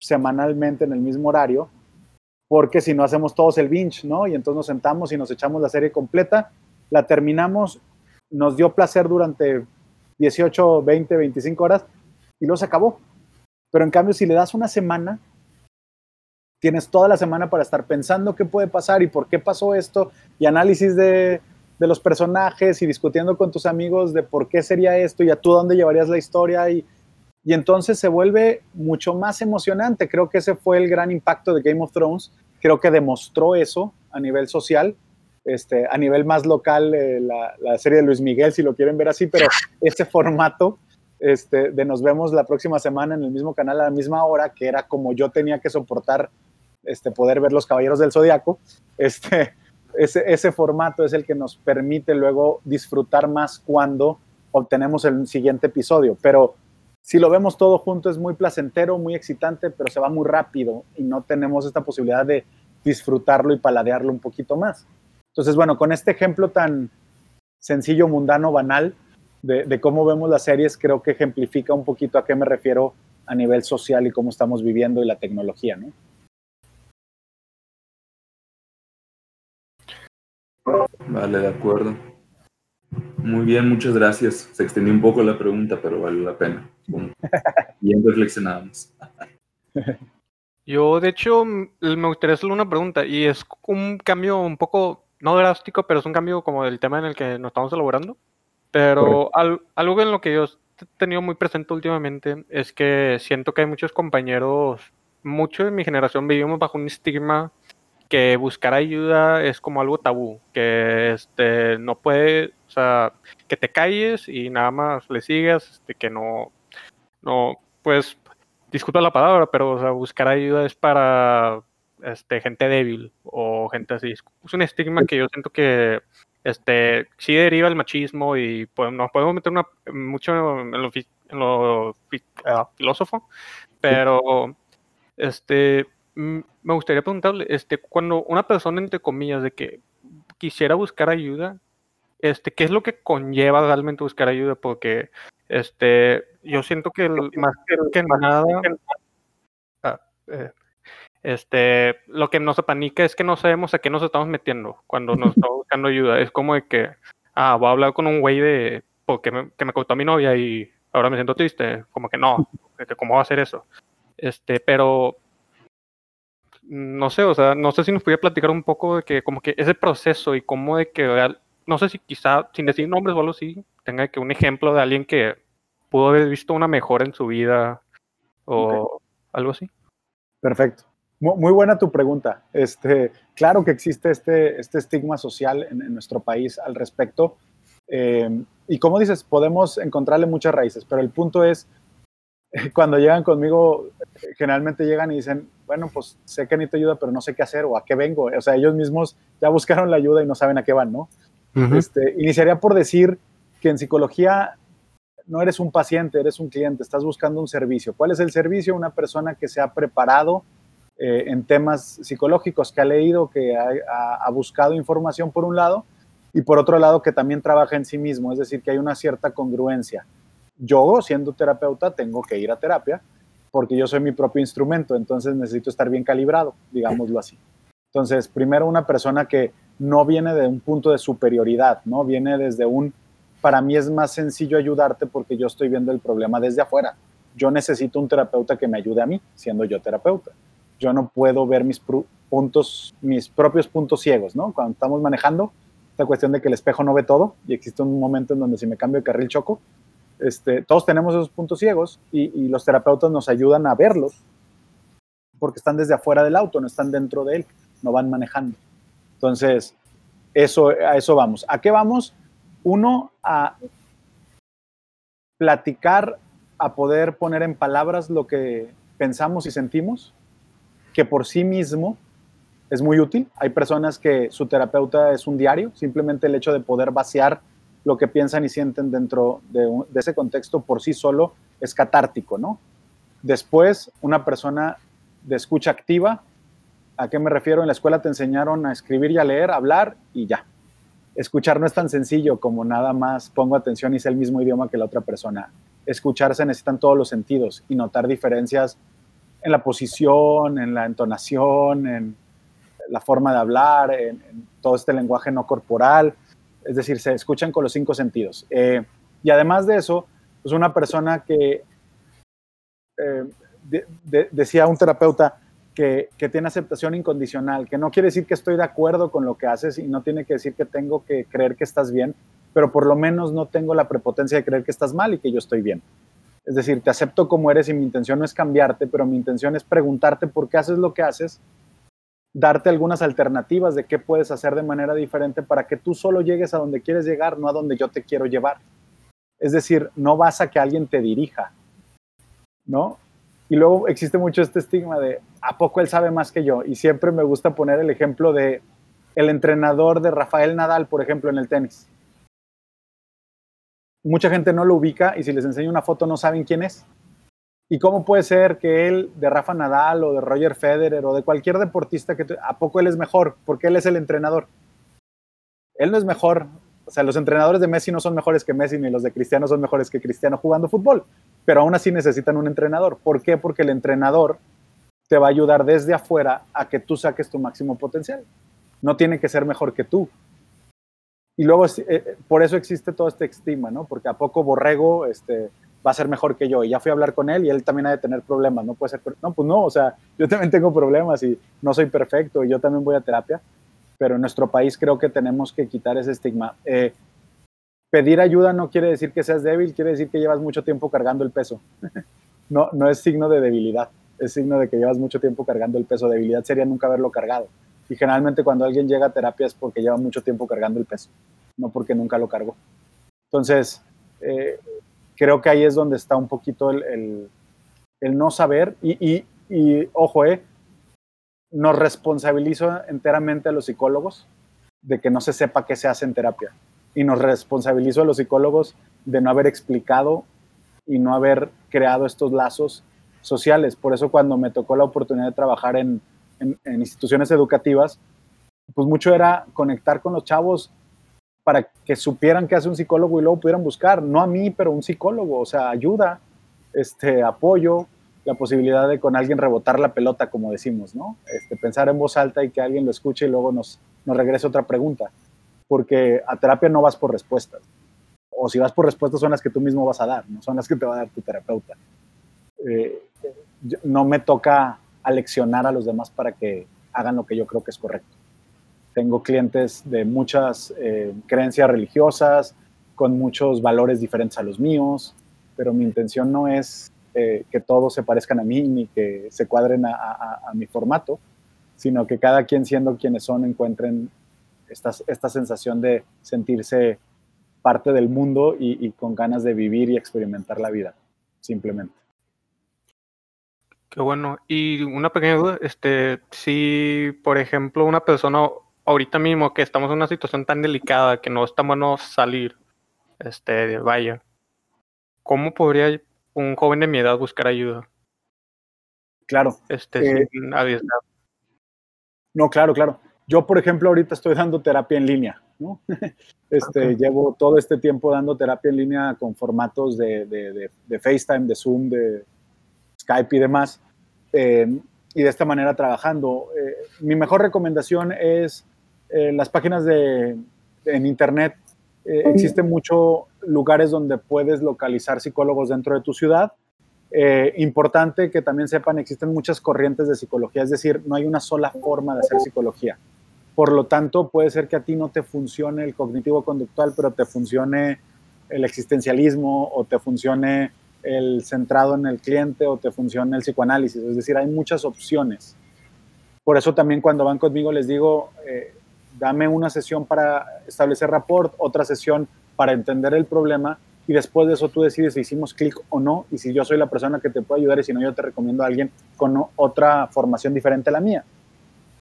semanalmente en el mismo horario, porque si no hacemos todos el binge, ¿no? Y entonces nos sentamos y nos echamos la serie completa, la terminamos, nos dio placer durante 18, 20, 25 horas, y luego se acabó. Pero en cambio, si le das una semana, tienes toda la semana para estar pensando qué puede pasar y por qué pasó esto, y análisis de, de los personajes y discutiendo con tus amigos de por qué sería esto y a tú dónde llevarías la historia y, y entonces se vuelve mucho más emocionante. Creo que ese fue el gran impacto de Game of Thrones. Creo que demostró eso a nivel social, este, a nivel más local, eh, la, la, serie de Luis Miguel, si lo quieren ver así, pero <laughs> ese formato este, de nos vemos la próxima semana en el mismo canal a la misma hora, que era como yo tenía que soportar este, poder ver los Caballeros del Zodiaco, este, <laughs> ese, formato es el que nos permite luego disfrutar más cuando obtenemos el siguiente episodio. Pero si lo vemos todo junto es muy placentero, muy excitante, pero se va muy rápido y no tenemos esta posibilidad de disfrutarlo y paladearlo un poquito más. Entonces, bueno, con este ejemplo tan sencillo, mundano, banal, de, de, cómo vemos las series, creo que ejemplifica un poquito a qué me refiero a nivel social y cómo estamos viviendo y la tecnología, ¿no? Vale, de acuerdo. Muy bien, muchas gracias. Se extendió un poco la pregunta, pero vale la pena. <laughs> Bien reflexionamos. Yo, de hecho, me gustaría hacerle una pregunta y es un cambio un poco, no drástico, pero es un cambio como del tema en el que nos estamos elaborando. Pero al, algo en lo que yo he tenido muy presente últimamente es que siento que hay muchos compañeros, mucho de mi generación vivimos bajo un estigma que buscar ayuda es como algo tabú, que este no puede, o sea, que te calles y nada más le sigas, este, que no, no, pues disculpa la palabra, pero o sea, buscar ayuda es para este, gente débil o gente así. Es un estigma que yo siento que este, sí deriva el machismo y pues, nos podemos meter una, mucho en lo, en lo uh, filósofo, pero este, me gustaría preguntarle, este, cuando una persona, entre comillas, de que quisiera buscar ayuda, este, ¿qué es lo que conlleva realmente buscar ayuda? Porque este, yo siento que más que, nada, ah, eh, este, lo que nos apanica es que no sabemos a qué nos estamos metiendo cuando nos <laughs> estamos buscando ayuda. Es como de que, ah, voy a hablar con un güey de, porque me, que me cortó a mi novia y ahora me siento triste. Como que no, ¿cómo va a hacer eso? Este, pero no sé, o sea, no sé si nos pudiera platicar un poco de que como que ese proceso y cómo de que, no sé si quizá, sin decir nombres o algo así, tenga que un ejemplo de alguien que pudo haber visto una mejora en su vida o algo así. Perfecto. Muy buena tu pregunta. Este, claro que existe este, este estigma social en, nuestro país al respecto. Eh, y como dices, podemos encontrarle muchas raíces, pero el punto es, <laughs> cuando llegan conmigo, generalmente llegan y dicen, bueno, pues sé que necesito ayuda, pero no sé qué hacer o a qué vengo. O sea, ellos mismos ya buscaron la ayuda y no saben a qué van, ¿no? este, iniciaría por decir que en psicología no eres un paciente, eres un cliente, estás buscando un servicio. ¿Cuál es el servicio? Una persona que se ha preparado eh, en temas psicológicos, que ha leído, que ha, buscado información por un lado, y por otro lado que también trabaja en sí mismo, es decir, que hay una cierta congruencia. Yo, siendo terapeuta, tengo que ir a terapia porque yo soy mi propio instrumento, entonces necesito estar bien calibrado, digámoslo así. Entonces, primero una persona que no viene de un punto de superioridad, ¿no? Viene desde un, para mí es más sencillo ayudarte porque yo estoy viendo el problema desde afuera. Yo necesito un terapeuta que me ayude a mí, siendo yo terapeuta. Yo no puedo ver mis puntos, mis propios puntos ciegos, ¿no? Cuando estamos manejando, esta cuestión de que el espejo no ve todo y existe un momento en donde si me cambio de carril choco, este, todos tenemos esos puntos ciegos y, los terapeutas nos ayudan a verlos porque están desde afuera del auto, no están dentro de él, no van manejando. Entonces, eso, a eso vamos. ¿A qué vamos? Uno, a platicar, a poder poner en palabras lo que pensamos y sentimos, que por sí mismo es muy útil. Hay personas que su terapeuta es un diario, simplemente el hecho de poder vaciar lo que piensan y sienten dentro de, ese contexto por sí solo es catártico, ¿no? Después, una persona de escucha activa, ¿a qué me refiero? En la escuela te enseñaron a escribir y a leer, a hablar y ya. Escuchar no es tan sencillo como nada más pongo atención y sé el mismo idioma que la otra persona. Escuchar se necesitan todos los sentidos y notar diferencias en la posición, en la entonación, en la forma de hablar, en todo este lenguaje no corporal es decir, se escuchan con los cinco sentidos. Eh, y además de eso, pues una persona que eh, decía un terapeuta que, tiene aceptación incondicional, que no quiere decir que estoy de acuerdo con lo que haces y no tiene que decir que tengo que creer que estás bien, pero por lo menos no tengo la prepotencia de creer que estás mal y que yo estoy bien. Es decir, te acepto como eres y mi intención no es cambiarte, pero mi intención es preguntarte por qué haces lo que haces darte algunas alternativas de qué puedes hacer de manera diferente para que tú solo llegues a donde quieres llegar, no a donde yo te quiero llevar. Es decir, no vas a que alguien te dirija, ¿no? Y luego existe mucho este estigma de, ¿a poco él sabe más que yo? Y siempre me gusta poner el ejemplo de el entrenador de Rafael Nadal, por ejemplo, en el tenis. Mucha gente no lo ubica y si les enseño una foto no saben quién es. ¿Y cómo puede ser que él, de Rafa Nadal o de Roger Federer o de cualquier deportista, que ¿a poco él es mejor? Porque él es el entrenador. Él no es mejor. O sea, los entrenadores de Messi no son mejores que Messi, ni los de Cristiano son mejores que Cristiano jugando fútbol. Pero aún así necesitan un entrenador. ¿Por qué? Porque el entrenador te va a ayudar desde afuera a que tú saques tu máximo potencial. No tiene que ser mejor que tú. Y luego, eh, por eso existe todo este estigma, ¿no? Porque a poco Borrego, este, va a ser mejor que yo. Y ya fui a hablar con él y él también ha de tener problemas, no puede ser, no, pues no, o sea, <laughs> yo también tengo problemas y no soy perfecto y yo también voy a terapia, pero en nuestro país creo que tenemos que quitar ese estigma. Eh, pedir ayuda no quiere decir que seas débil, quiere decir que llevas mucho tiempo cargando el peso. <laughs> no, no es signo de debilidad, es signo de que llevas mucho tiempo cargando el peso. Debilidad sería nunca haberlo cargado. Y generalmente cuando alguien llega a terapia es porque lleva mucho tiempo cargando el peso, no porque nunca lo cargó. Entonces, eh, creo que ahí es donde está un poquito el, el no saber, y, y, y ojo, eh, nos responsabilizo enteramente a los psicólogos de que no se sepa qué se hace en terapia. Y nos responsabilizo a los psicólogos de no haber explicado y no haber creado estos lazos sociales. Por eso cuando me tocó la oportunidad de trabajar en, en, en instituciones educativas, pues mucho era conectar con los chavos para que supieran qué hace un psicólogo y luego pudieran buscar, no a mí, pero un psicólogo, o sea, ayuda, este, apoyo, la posibilidad de con alguien rebotar la pelota, como decimos, ¿no? Este, pensar en voz alta y que alguien lo escuche y luego nos, nos regrese otra pregunta, porque a terapia no vas por respuestas, o si vas por respuestas son las que tú mismo vas a dar, no son las que te va a dar tu terapeuta. Eh, no me toca aleccionar a los demás para que hagan lo que yo creo que es correcto. Tengo clientes de muchas eh, creencias religiosas, con muchos valores diferentes a los míos, pero mi intención no es eh, que todos se parezcan a mí ni que se cuadren a, a, a, mi formato, sino que cada quien siendo quienes son encuentren esta, esta sensación de sentirse parte del mundo y, y con ganas de vivir y experimentar la vida, simplemente. Qué bueno. Y una pequeña duda, este, si por ejemplo una persona ahorita mismo que estamos en una situación tan delicada que no es tan bueno salir, este, de vaya, ¿cómo podría un joven de mi edad buscar ayuda? Claro. Este, eh, sin No, claro, claro. Yo, por ejemplo, ahorita estoy dando terapia en línea, ¿no? <laughs> Este, okay. Llevo todo este tiempo dando terapia en línea con formatos de, de, de, de FaceTime, de Zoom, de Skype y demás. Eh, y de esta manera trabajando. Eh, mi mejor recomendación es eh, las páginas de, en internet. Eh, existen muchos lugares donde puedes localizar psicólogos dentro de tu ciudad. Eh, importante que también sepan, existen muchas corrientes de psicología, es decir, no hay una sola forma de hacer psicología. Por lo tanto, puede ser que a ti no te funcione el cognitivo conductual, pero te funcione el existencialismo o te funcione el centrado en el cliente o te funcione el psicoanálisis. Es decir, hay muchas opciones. Por eso también cuando van conmigo les digo, eh, dame una sesión para establecer rapport, otra sesión para entender el problema y después de eso tú decides si hicimos clic o no y si yo soy la persona que te puede ayudar y si no yo te recomiendo a alguien con otra formación diferente a la mía.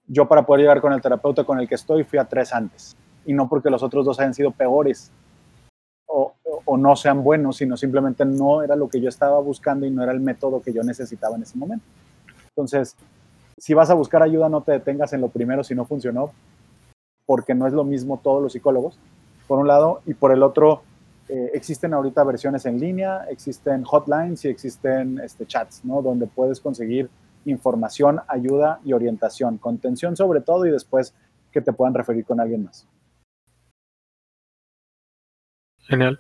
Yo para poder llegar con el terapeuta con el que estoy fui a tres antes y no porque los otros dos hayan sido peores o, o no sean buenos, sino simplemente no era lo que yo estaba buscando y no era el método que yo necesitaba en ese momento. Entonces, si vas a buscar ayuda, no te detengas en lo primero si no funcionó, porque no es lo mismo todos los psicólogos, por un lado, y por el otro, eh, existen ahorita versiones en línea, existen hotlines y existen este, chats, ¿no? Donde puedes conseguir información, ayuda y orientación, contención sobre todo y después que te puedan referir con alguien más. Genial.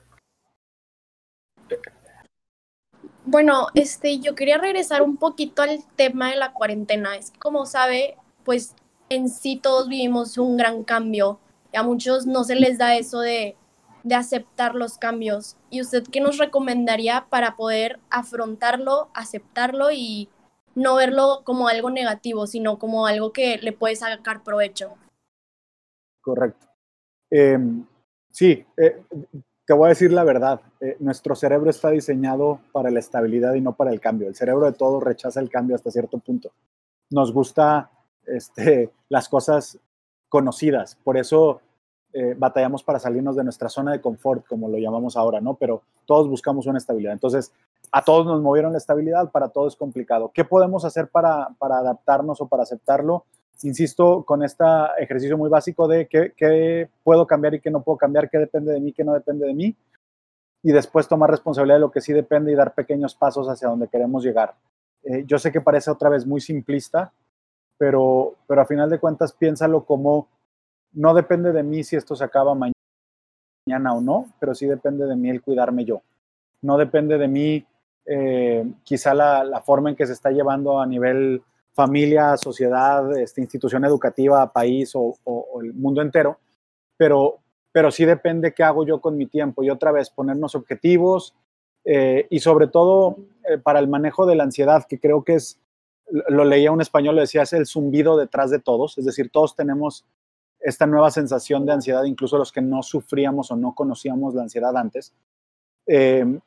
Bueno, este, yo quería regresar un poquito al tema de la cuarentena. Es que como sabe, pues en sí todos vivimos un gran cambio y a muchos no se les da eso de, de aceptar los cambios. ¿Y usted qué nos recomendaría para poder afrontarlo, aceptarlo y no verlo como algo negativo, sino como algo que le puede sacar provecho? Correcto. Eh, sí, eh, te voy a decir la verdad. Eh, nuestro cerebro está diseñado para la estabilidad y no para el cambio. El cerebro de todo rechaza el cambio hasta cierto punto. Nos gusta este, <laughs> las cosas conocidas. Por eso eh, batallamos para salirnos de nuestra zona de confort, como lo llamamos ahora, ¿no? Pero todos buscamos una estabilidad. Entonces, a todos nos movieron la estabilidad, para todos es complicado. ¿Qué podemos hacer para, para adaptarnos o para aceptarlo? Insisto con este ejercicio muy básico de qué, puedo cambiar y qué no puedo cambiar, qué depende de mí, qué no depende de mí. Y después tomar responsabilidad de lo que sí depende y dar pequeños pasos hacia donde queremos llegar. Eh, yo sé que parece otra vez muy simplista, pero, pero a final de cuentas piénsalo como no depende de mí si esto se acaba mañana o no, pero sí depende de mí el cuidarme yo. No depende de mí eh, quizá la, forma en que se está llevando a nivel familia, sociedad, este, institución educativa, país o, el mundo entero, pero, pero sí depende qué hago yo con mi tiempo. Y otra vez, ponernos objetivos eh, y sobre todo eh, para el manejo de la ansiedad, que creo que es lo leía un español, lo decía, es el zumbido detrás de todos, es decir, todos tenemos esta nueva sensación de ansiedad, incluso los que no sufríamos o no conocíamos la ansiedad antes. Eh,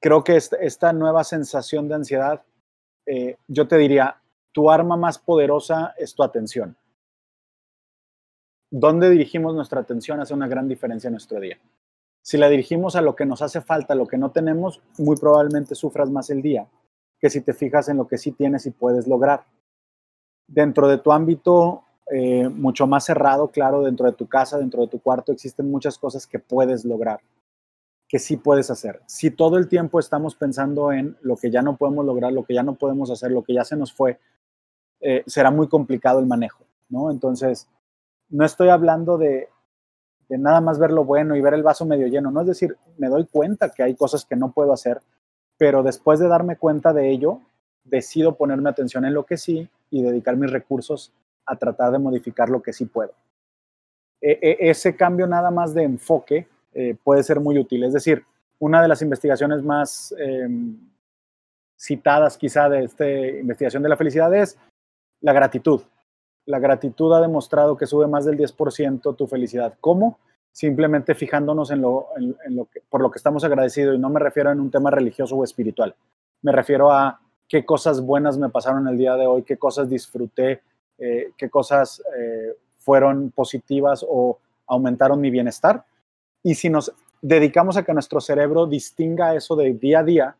creo que esta, nueva sensación de ansiedad eh, yo te diría, tu arma más poderosa es tu atención. ¿Dónde dirigimos nuestra atención hace una gran diferencia en nuestro día? Si la dirigimos a lo que nos hace falta, lo que no tenemos, muy probablemente sufras más el día que si te fijas en lo que sí tienes y puedes lograr. Dentro de tu ámbito eh, mucho más cerrado, claro, dentro de tu casa, dentro de tu cuarto, existen muchas cosas que puedes lograr, que sí puedes hacer. Si todo el tiempo estamos pensando en lo que ya no podemos lograr, lo que ya no podemos hacer, lo que ya se nos fue, eh, será muy complicado el manejo, ¿no? Entonces, no estoy hablando de, de nada más ver lo bueno y ver el vaso medio lleno, no es decir, me doy cuenta que hay cosas que no puedo hacer, pero después de darme cuenta de ello, decido ponerme atención en lo que sí y dedicar mis recursos a tratar de modificar lo que sí puedo. E, e, ese cambio nada más de enfoque eh, puede ser muy útil. Es decir, una de las investigaciones más em, citadas quizá de esta investigación de la felicidad es la gratitud. La gratitud ha demostrado que sube más del 10% tu felicidad. ¿Cómo? Simplemente fijándonos en lo, en lo que, por lo que estamos agradecidos y no me refiero en un tema religioso o espiritual. Me refiero a qué cosas buenas me pasaron el día de hoy, qué cosas disfruté, eh, qué cosas eh, fueron positivas o aumentaron mi bienestar. Y si nos dedicamos a que nuestro cerebro distinga eso de día a día,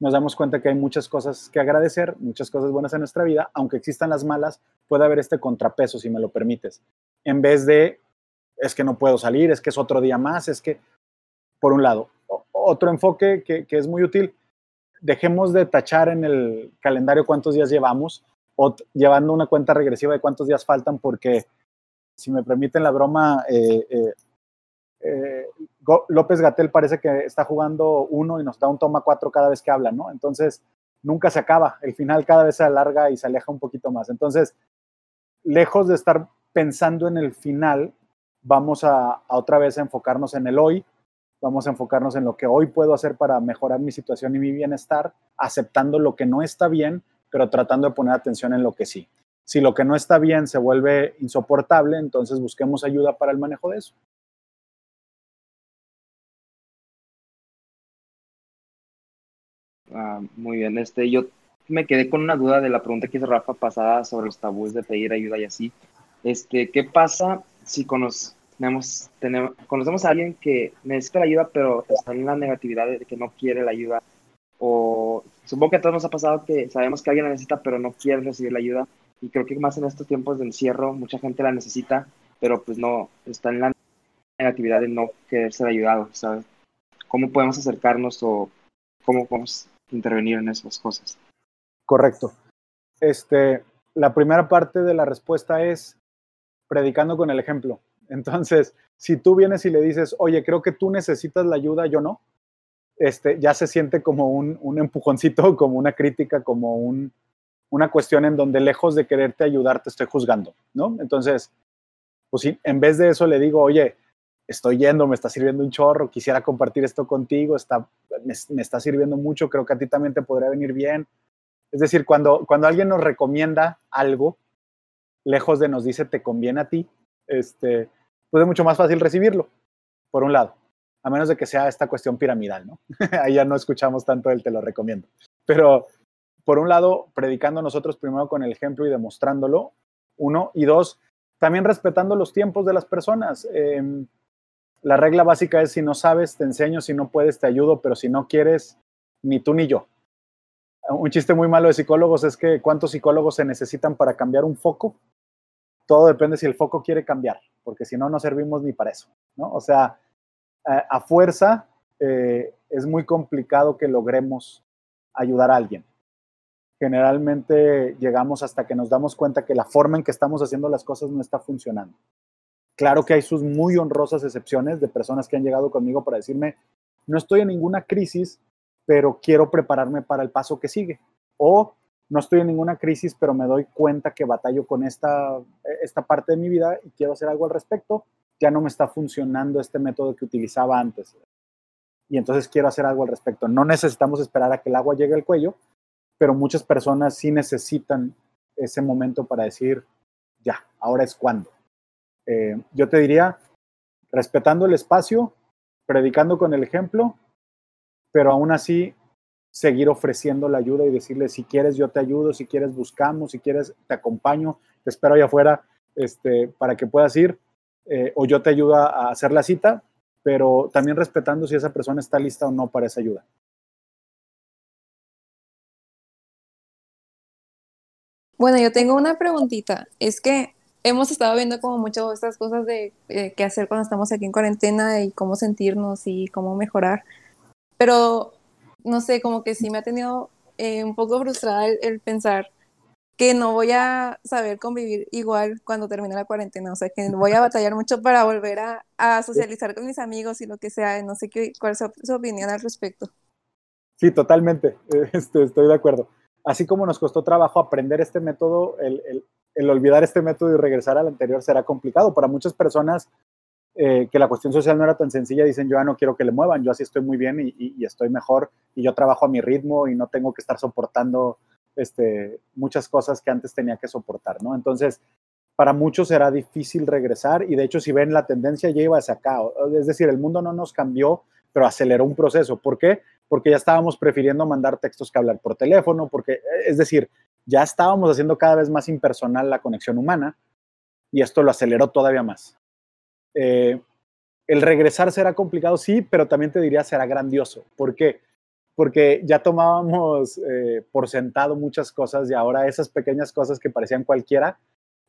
nos damos cuenta que hay muchas cosas que agradecer, muchas cosas buenas en nuestra vida, aunque existan las malas, puede haber este contrapeso, si me lo permites, en vez de, es que no puedo salir, es que es otro día más, es que, por un lado, otro enfoque que, que es muy útil, dejemos de tachar en el calendario cuántos días llevamos o llevando una cuenta regresiva de cuántos días faltan, porque si me permiten la broma, eh, eh, eh, López Gatel parece que está jugando uno y nos da un toma cuatro cada vez que habla, ¿no? Entonces, nunca se acaba, el final cada vez se alarga y se aleja un poquito más. Entonces, lejos de estar pensando en el final, vamos a, otra vez a enfocarnos en el hoy, vamos a enfocarnos en lo que hoy puedo hacer para mejorar mi situación y mi bienestar, aceptando lo que no está bien, pero tratando de poner atención en lo que sí. Si lo que no está bien se vuelve insoportable, entonces busquemos ayuda para el manejo de eso. Ah, muy bien, este, yo me quedé con una duda de la pregunta que hizo Rafa pasada sobre los tabúes de pedir ayuda y así. Este, ¿qué pasa si conocemos, tenemos, conocemos a alguien que necesita la ayuda, pero está en la negatividad de que no quiere la ayuda o supongo que a todos nos ha pasado que sabemos que alguien la necesita, pero no quiere recibir la ayuda. Y creo que más en estos tiempos de encierro, mucha gente la necesita, pero pues no, está en la negatividad de no querer ser ayudado, ¿sabes? ¿Cómo podemos acercarnos o cómo podemos intervenir en esas cosas? Correcto. Este, la primera parte de la respuesta es predicando con el ejemplo. Entonces, si tú vienes y le dices, oye, creo que tú necesitas la ayuda, yo no, este, ya se siente como un, un empujoncito, <laughs> como una crítica, como un, una cuestión en donde lejos de quererte ayudar te estoy juzgando, ¿no? Entonces, pues sí, en vez de eso le digo, oye, estoy yendo, me está sirviendo un chorro, quisiera compartir esto contigo, está, me, está sirviendo mucho, creo que a ti también te podría venir bien. Es decir, cuando, cuando alguien nos recomienda algo, lejos de nos dice te conviene a ti, este, pues es mucho más fácil recibirlo, por un lado a menos de que sea esta cuestión piramidal, ¿no? <laughs> Ahí ya no escuchamos tanto el te lo recomiendo. Pero, por un lado, predicando nosotros primero con el ejemplo y demostrándolo, uno, y dos, también respetando los tiempos de las personas. Eh, la regla básica es si no sabes, te enseño, si no puedes, te ayudo, pero si no quieres, ni tú ni yo. Un chiste muy malo de psicólogos es que cuántos psicólogos se necesitan para cambiar un foco. Todo depende si el foco quiere cambiar, porque si no, no servimos ni para eso, ¿no? O sea, a, fuerza eh, es muy complicado que logremos ayudar a alguien. Generalmente llegamos hasta que nos damos cuenta que la forma en que estamos haciendo las cosas no está funcionando. Claro que hay sus muy honrosas excepciones de personas que han llegado conmigo para decirme, no estoy en ninguna crisis, pero quiero prepararme para el paso que sigue. O no estoy en ninguna crisis, pero me doy cuenta que batallo con esta, esta parte de mi vida y quiero hacer algo al respecto ya no me está funcionando este método que utilizaba antes. Y entonces quiero hacer algo al respecto. No necesitamos esperar a que el agua llegue al cuello, pero muchas personas sí necesitan ese momento para decir, ya, ahora es cuando. Eh, yo te diría, respetando el espacio, predicando con el ejemplo, pero aún así seguir ofreciendo la ayuda y decirle, si quieres yo te ayudo, si quieres buscamos, si quieres te acompaño, te espero allá afuera este, para que puedas ir, eh, o yo te ayudo a hacer la cita, pero también respetando si esa persona está lista o no para esa ayuda. Bueno, yo tengo una preguntita. Es que hemos estado viendo como mucho estas cosas de eh, qué hacer cuando estamos aquí en cuarentena y cómo sentirnos y cómo mejorar. Pero, no sé, como que sí me ha tenido eh, un poco frustrada el, pensar que no voy a saber convivir igual cuando termine la cuarentena. O sea, que voy a batallar mucho para volver a, socializar con mis amigos y lo que sea. No sé qué, cuál es su opinión al respecto. Sí, totalmente. <laughs> Este, estoy de acuerdo así como nos costó trabajo aprender este método, el, olvidar este método y regresar al anterior será complicado. Para muchas personas eh, que la cuestión social no era tan sencilla, dicen yo ya no quiero que le muevan, yo así estoy muy bien y, estoy mejor y yo trabajo a mi ritmo y no tengo que estar soportando este, muchas cosas que antes tenía que soportar, ¿no? Entonces, para muchos será difícil regresar y de hecho si ven la tendencia ya iba hacia acá, es decir, el mundo no nos cambió, pero aceleró un proceso. ¿Por qué? porque ya estábamos prefiriendo mandar textos que hablar por teléfono, porque, es decir, ya estábamos haciendo cada vez más impersonal la conexión humana y esto lo aceleró todavía más. Eh, el regresar será complicado, sí, pero también te diría será grandioso. ¿Por qué? Porque ya tomábamos eh, por sentado muchas cosas y ahora esas pequeñas cosas que parecían cualquiera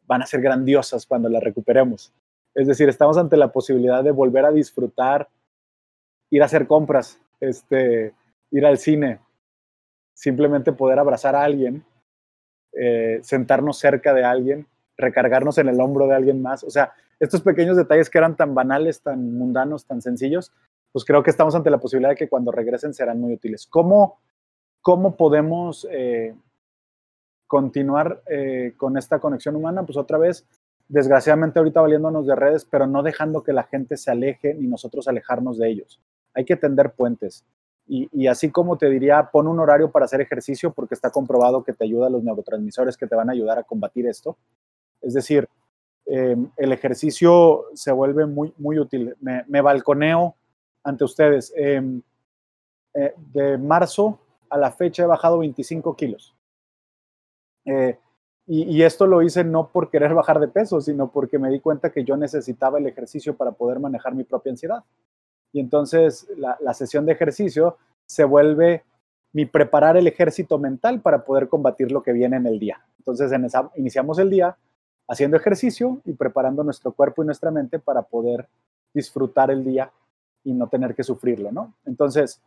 van a ser grandiosas cuando las recuperemos. Es decir, estamos ante la posibilidad de volver a disfrutar, ir a hacer compras, este, ir al cine, simplemente poder abrazar a alguien, eh, sentarnos cerca de alguien, recargarnos en el hombro de alguien más. O sea, estos pequeños detalles que eran tan banales, tan mundanos, tan sencillos, pues creo que estamos ante la posibilidad de que cuando regresen serán muy útiles. ¿Cómo, cómo podemos eh, continuar eh, con esta conexión humana? Pues otra vez, desgraciadamente ahorita valiéndonos de redes, pero no dejando que la gente se aleje ni nosotros alejarnos de ellos hay que tender puentes. Y, así como te diría, pon un horario para hacer ejercicio porque está comprobado que te ayuda a los neurotransmisores que te van a ayudar a combatir esto. Es decir, eh, el ejercicio se vuelve muy, muy útil. Me, balconeo ante ustedes. Em, eh, de marzo a la fecha he bajado 25 kilos. Eh, y, esto lo hice no por querer bajar de peso, sino porque me di cuenta que yo necesitaba el ejercicio para poder manejar mi propia ansiedad y entonces la, sesión de ejercicio se vuelve mi preparar el ejército mental para poder combatir lo que viene en el día. Entonces en iniciamos el día haciendo ejercicio y preparando nuestro cuerpo y nuestra mente para poder disfrutar el día y no tener que sufrirlo, ¿no? Entonces,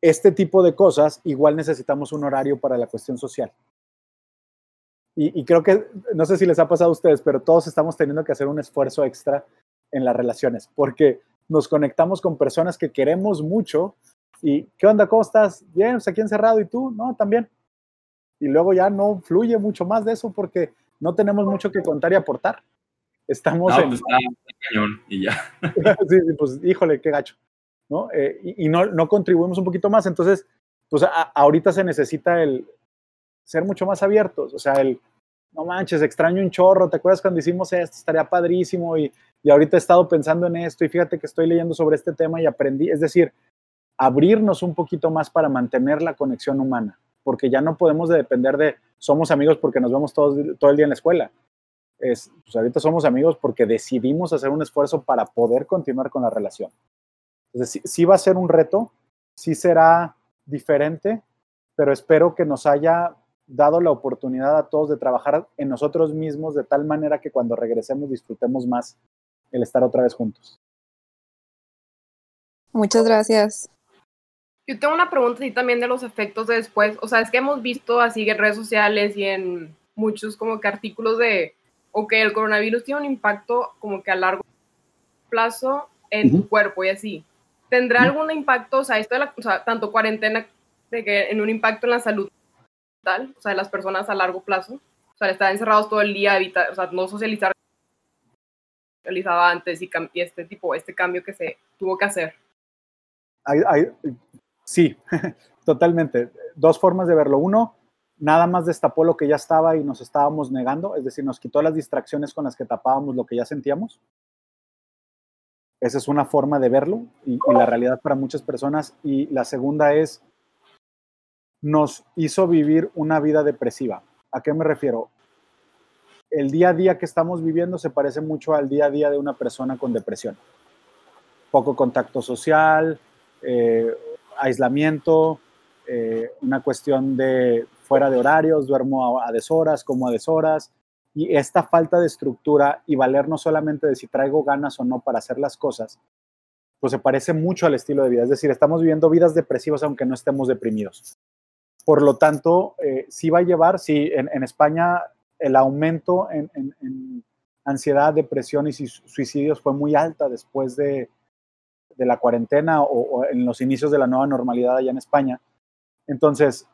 este tipo de cosas igual necesitamos un horario para la cuestión social. Y, creo que, no sé si les ha pasado a ustedes, pero todos estamos teniendo que hacer un esfuerzo extra en las relaciones, porque nos conectamos con personas que queremos mucho y ¿qué onda? ¿Cómo estás? Bien, pues aquí encerrado y tú, ¿no? También. Y luego ya no fluye mucho más de eso porque no tenemos mucho que contar y aportar. Estamos en... Pues, cañón y ya. <laughs> sí, sí, pues híjole, qué gacho. ¿no? Eh, y, no, no, contribuimos un poquito más. Entonces, pues ahorita se necesita el ser mucho más abiertos. O sea, el, no manches, extraño un chorro, ¿te acuerdas cuando hicimos esto? Estaría padrísimo y, y ahorita he estado pensando en esto y fíjate que estoy leyendo sobre este tema y aprendí, es decir, abrirnos un poquito más para mantener la conexión humana, porque ya no podemos depender de somos amigos porque nos vemos todos, todo el día en la escuela. Es, pues ahorita somos amigos porque decidimos hacer un esfuerzo para poder continuar con la relación. Entonces, sí, sí va a ser un reto, sí será diferente, pero espero que nos haya dado la oportunidad a todos de trabajar en nosotros mismos de tal manera que cuando regresemos disfrutemos más el estar otra vez juntos. Muchas gracias. Yo tengo una pregunta así también de los efectos de después. O sea, es que hemos visto así en redes sociales y en muchos como que artículos de, ok, el coronavirus tiene un impacto como que a largo plazo en tu cuerpo y así. ¿Tendrá algún impacto, o sea, esto de la, o sea, tanto cuarentena, de que en un impacto en la salud o sea, de las personas a largo plazo? O sea, estar encerrados todo el día, evitar, o sea, no socializar realizaba antes y, este tipo, este cambio que se tuvo que hacer. Sí, <laughs> totalmente. Dos formas de verlo. Uno, nada más destapó lo que ya estaba y nos estábamos negando, es decir, nos quitó las distracciones con las que tapábamos lo que ya sentíamos. Esa es una forma de verlo y, la realidad para muchas personas. Y la segunda es, nos hizo vivir una vida depresiva. ¿A qué me refiero? El día a día que estamos viviendo se parece mucho al día a día de una persona con depresión. Poco contacto social, eh, aislamiento, eh, una cuestión de fuera de horarios, duermo a, deshoras, como a deshoras, y esta falta de estructura y valer no solamente de si traigo ganas o no para hacer las cosas, pues se parece mucho al estilo de vida. Es decir, estamos viviendo vidas depresivas aunque no estemos deprimidos. Por lo tanto, eh, sí va a llevar, sí, en, España el aumento en, en, en, ansiedad, depresión y suicidios fue muy alta después de, de la cuarentena o, en los inicios de la nueva normalidad allá en España. Entonces,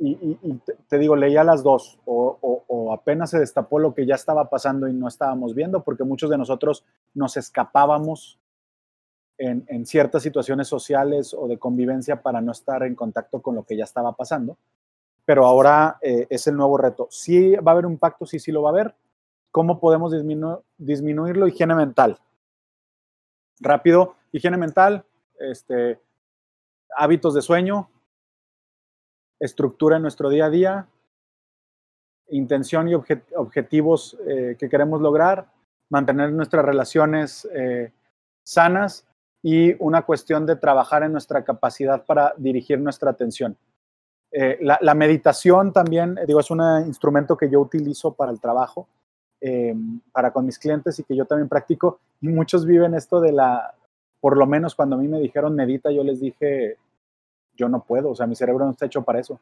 y, te, digo, leía las dos, o, apenas se destapó lo que ya estaba pasando y no estábamos viendo, porque muchos de nosotros nos escapábamos en, ciertas situaciones sociales o de convivencia para no estar en contacto con lo que ya estaba pasando. Pero ahora eh, es el nuevo reto. Sí va a haber un impacto, sí, sí lo va a haber. ¿Cómo podemos disminu disminuirlo? Higiene mental. Rápido, higiene mental, este, hábitos de sueño, estructura en nuestro día a día, intención y objet objetivos eh, que queremos lograr, mantener nuestras relaciones eh, sanas y una cuestión de trabajar en nuestra capacidad para dirigir nuestra atención. Eh, la, la, meditación también, digo, es un instrumento que yo utilizo para el trabajo, para con mis clientes y que yo también practico. Y muchos viven esto de la, por lo menos cuando a mí me dijeron medita, yo les dije, yo no puedo, o sea, mi cerebro no está hecho para eso.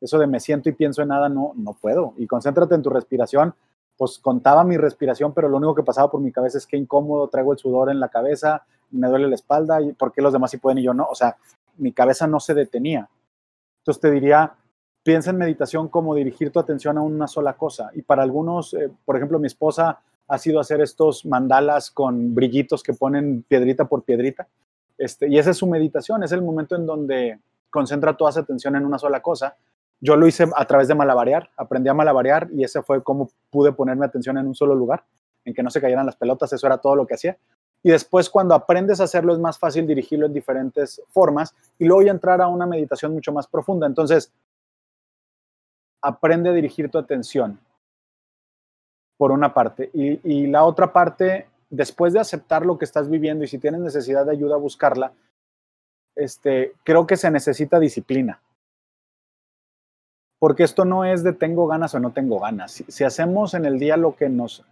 Eso de me siento y pienso en nada, no, no puedo. Y concéntrate en tu respiración. Pues contaba mi respiración, pero lo único que pasaba por mi cabeza es que incómodo, traigo el sudor en la cabeza, me duele la espalda, y por qué los demás sí pueden y yo no. O sea, mi cabeza no se detenía. Entonces te diría, piensa en meditación como dirigir tu atención a una sola cosa. Y para algunos, eh, por ejemplo, mi esposa ha sido hacer estos mandalas con brillitos que ponen piedrita por piedrita. Este, y esa es su meditación, es el momento en donde concentra toda su atención en una sola cosa. Yo lo hice a través de malabarear, aprendí a malabarear y ese fue como pude ponerme atención en un solo lugar, en que no se cayeran las pelotas, eso era todo lo que hacía. Y después cuando aprendes a hacerlo es más fácil dirigirlo en diferentes formas y luego ya entrar a una meditación mucho más profunda. Entonces, aprende a dirigir tu atención, por una parte. Y, la otra parte, después de aceptar lo que estás viviendo y si tienes necesidad de ayuda, buscarla, este, creo que se necesita disciplina. Porque esto no es de tengo ganas o no tengo ganas. Si, si, hacemos en el día lo que nos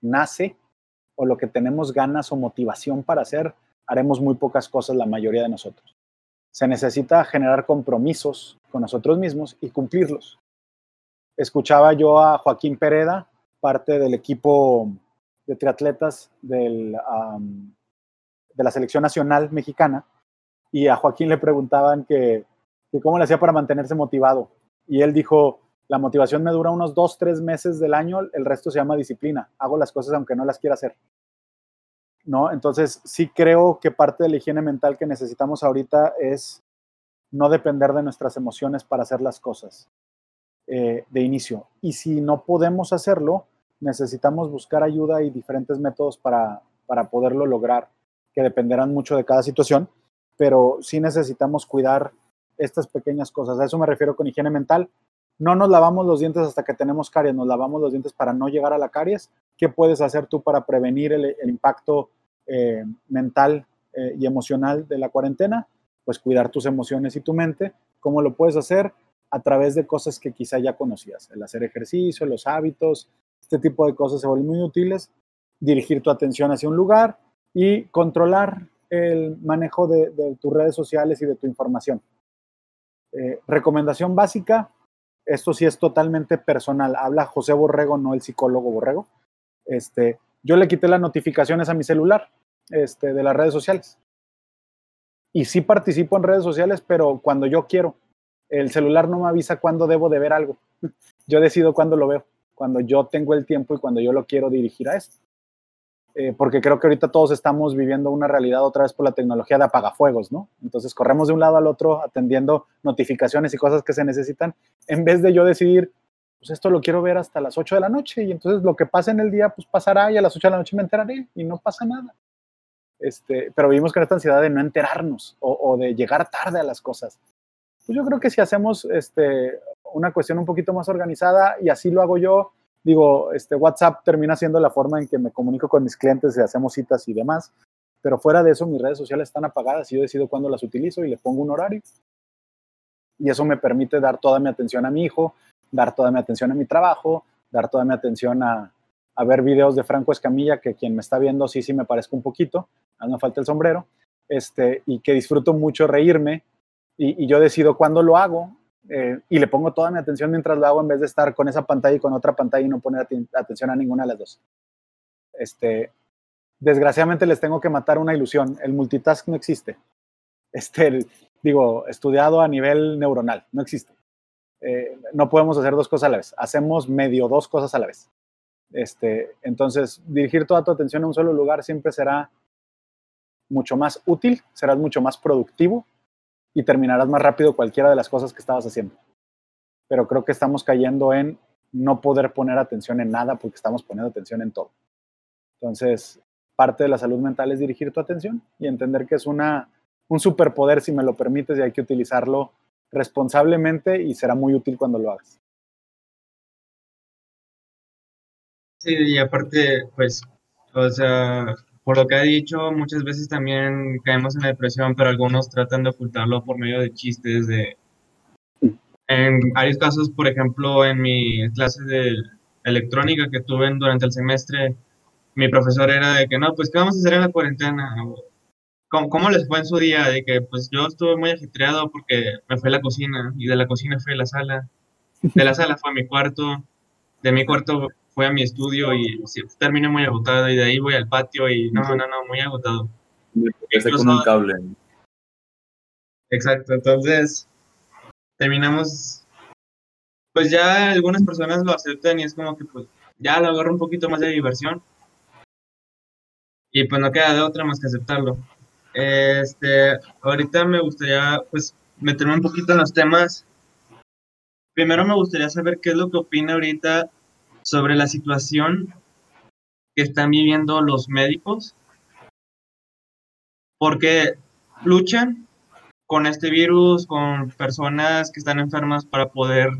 nace o lo que tenemos ganas o motivación para hacer, haremos muy pocas cosas la mayoría de nosotros. Se necesita generar compromisos con nosotros mismos y cumplirlos. Escuchaba yo a Joaquín Pereda, parte del equipo de triatletas de la selección nacional mexicana, y a Joaquín le preguntaban que, cómo le hacía para mantenerse motivado. Y él dijo, la motivación me dura unos dos, tres meses del año, el resto se llama disciplina. Hago las cosas aunque no las quiera hacer. ¿No? Entonces, sí creo que parte de la higiene mental que necesitamos ahorita es no depender de nuestras emociones para hacer las cosas eh, de inicio. Y si no podemos hacerlo, necesitamos buscar ayuda y diferentes métodos para, para poderlo lograr, que dependerán mucho de cada situación pero sí necesitamos cuidar estas pequeñas cosas. A eso me refiero con higiene mental. No nos lavamos los dientes hasta que tenemos caries, nos lavamos los dientes para no llegar a la caries. ¿Qué puedes hacer tú para prevenir el, impacto eh, mental eh, y emocional de la cuarentena? Pues cuidar tus emociones y tu mente. ¿Cómo lo puedes hacer? A través de cosas que quizá ya conocías, el hacer ejercicio, los hábitos, este tipo de cosas se vuelven muy útiles. Dirigir tu atención hacia un lugar y controlar el manejo de, tus redes sociales y de tu información. Eh, recomendación básica, esto sí es totalmente personal, habla José Borrego, no el psicólogo Borrego. Este, yo le quité las notificaciones a mi celular este, de las redes sociales. Y sí participo en redes sociales, pero cuando yo quiero. El celular no me avisa cuándo debo de ver algo. <laughs> Yo decido cuándo lo veo, cuando yo tengo el tiempo y cuando yo lo quiero dirigir a esto eh, porque creo que ahorita todos estamos viviendo una realidad otra vez por la tecnología de apagafuegos, ¿no? Entonces corremos de un lado al otro atendiendo notificaciones y cosas que se necesitan, en vez de yo decidir, pues esto lo quiero ver hasta las 8 de la noche y entonces lo que pasa en el día, pues pasará y a las 8 de la noche me enteraré y no pasa nada. Este, pero vivimos con esta ansiedad de no enterarnos o, o de llegar tarde a las cosas. Pues yo creo que si hacemos este, una cuestión un poquito más organizada y así lo hago yo, digo, este, WhatsApp termina siendo la forma en que me comunico con mis clientes y hacemos citas y demás, pero fuera de eso mis redes sociales están apagadas y yo decido cuándo las utilizo y le pongo un horario. Y eso me permite dar toda mi atención a mi hijo, dar toda mi atención a mi trabajo, dar toda mi atención a, ver videos de Franco Escamilla, que quien me está viendo sí, sí me parezco un poquito, no falta el sombrero, este, y que disfruto mucho reírme, y, yo decido cuándo lo hago, eh, y le pongo toda mi atención mientras lo hago en vez de estar con esa pantalla y con otra pantalla y no poner atención a ninguna de las dos. Este, desgraciadamente les tengo que matar una ilusión, el multitask no existe. Este, digo, estudiado a nivel neuronal, no existe. Eh, no podemos hacer dos cosas a la vez, hacemos medio dos cosas a la vez. Este, entonces, dirigir toda tu atención a un solo lugar siempre será mucho más útil, serás mucho más productivo y terminarás más rápido cualquiera de las cosas que estabas haciendo. Pero creo que estamos cayendo en no poder poner atención en nada porque estamos poniendo atención en todo. Entonces, parte de la salud mental es dirigir tu atención y entender que es una, un superpoder, si me lo permites, y hay que utilizarlo responsablemente y será muy útil cuando lo hagas. Sí, y aparte, pues, o sea, por lo que ha dicho, muchas veces también caemos en la depresión, pero algunos tratan de ocultarlo por medio de chistes, de... En varios casos, por ejemplo, en mi clase de electrónica que tuve durante el semestre, mi profesor era de que, no, pues, ¿qué vamos a hacer en la cuarentena? ¿Cómo, ¿Cómo, les fue en su día? De que, pues, yo estuve muy ajetreado porque me fue a la cocina, y de la cocina fue a la sala, de la sala fue a mi cuarto, de mi cuarto fue a mi estudio y sí, terminé muy agotado y de ahí voy al patio y no, no, no, muy agotado. Empecé con un cable. Exacto, entonces terminamos, pues ya algunas personas lo aceptan y es como que pues ya lo agarro un poquito más de diversión y pues no queda de otra más que aceptarlo. Este, ahorita me gustaría pues meterme un poquito en los temas. Primero me gustaría saber qué es lo que opina ahorita sobre la situación que están viviendo los médicos, porque luchan con este virus, con personas que están enfermas para poder,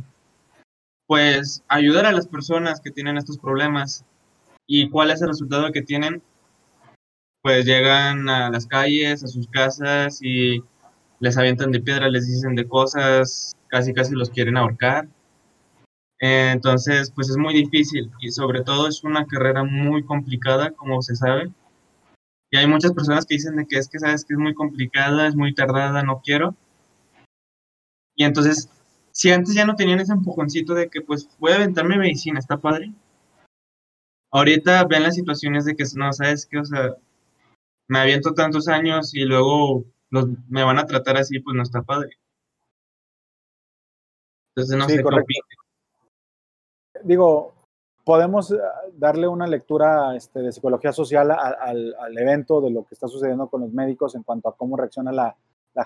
pues, ayudar a las personas que tienen estos problemas. ¿Y cuál es el resultado que tienen? Pues llegan a las calles, a sus casas y les avientan de piedra, les dicen de cosas, casi casi los quieren ahorcar. Entonces, pues es muy difícil y sobre todo es una carrera muy complicada, como se sabe. Y hay muchas personas que dicen de que es que sabes que es muy complicada, es muy tardada, no quiero. Y entonces, si antes ya no tenían ese empujoncito de que pues voy a aventarme medicina, está padre. Ahorita ven las situaciones de que no, sabes que, o sea, me aviento tantos años y luego los, me van a tratar así, pues no está padre. Entonces no sé qué digo, podemos eh, darle una lectura este, de psicología social al, evento, de lo que está sucediendo con los médicos en cuanto a cómo reacciona la,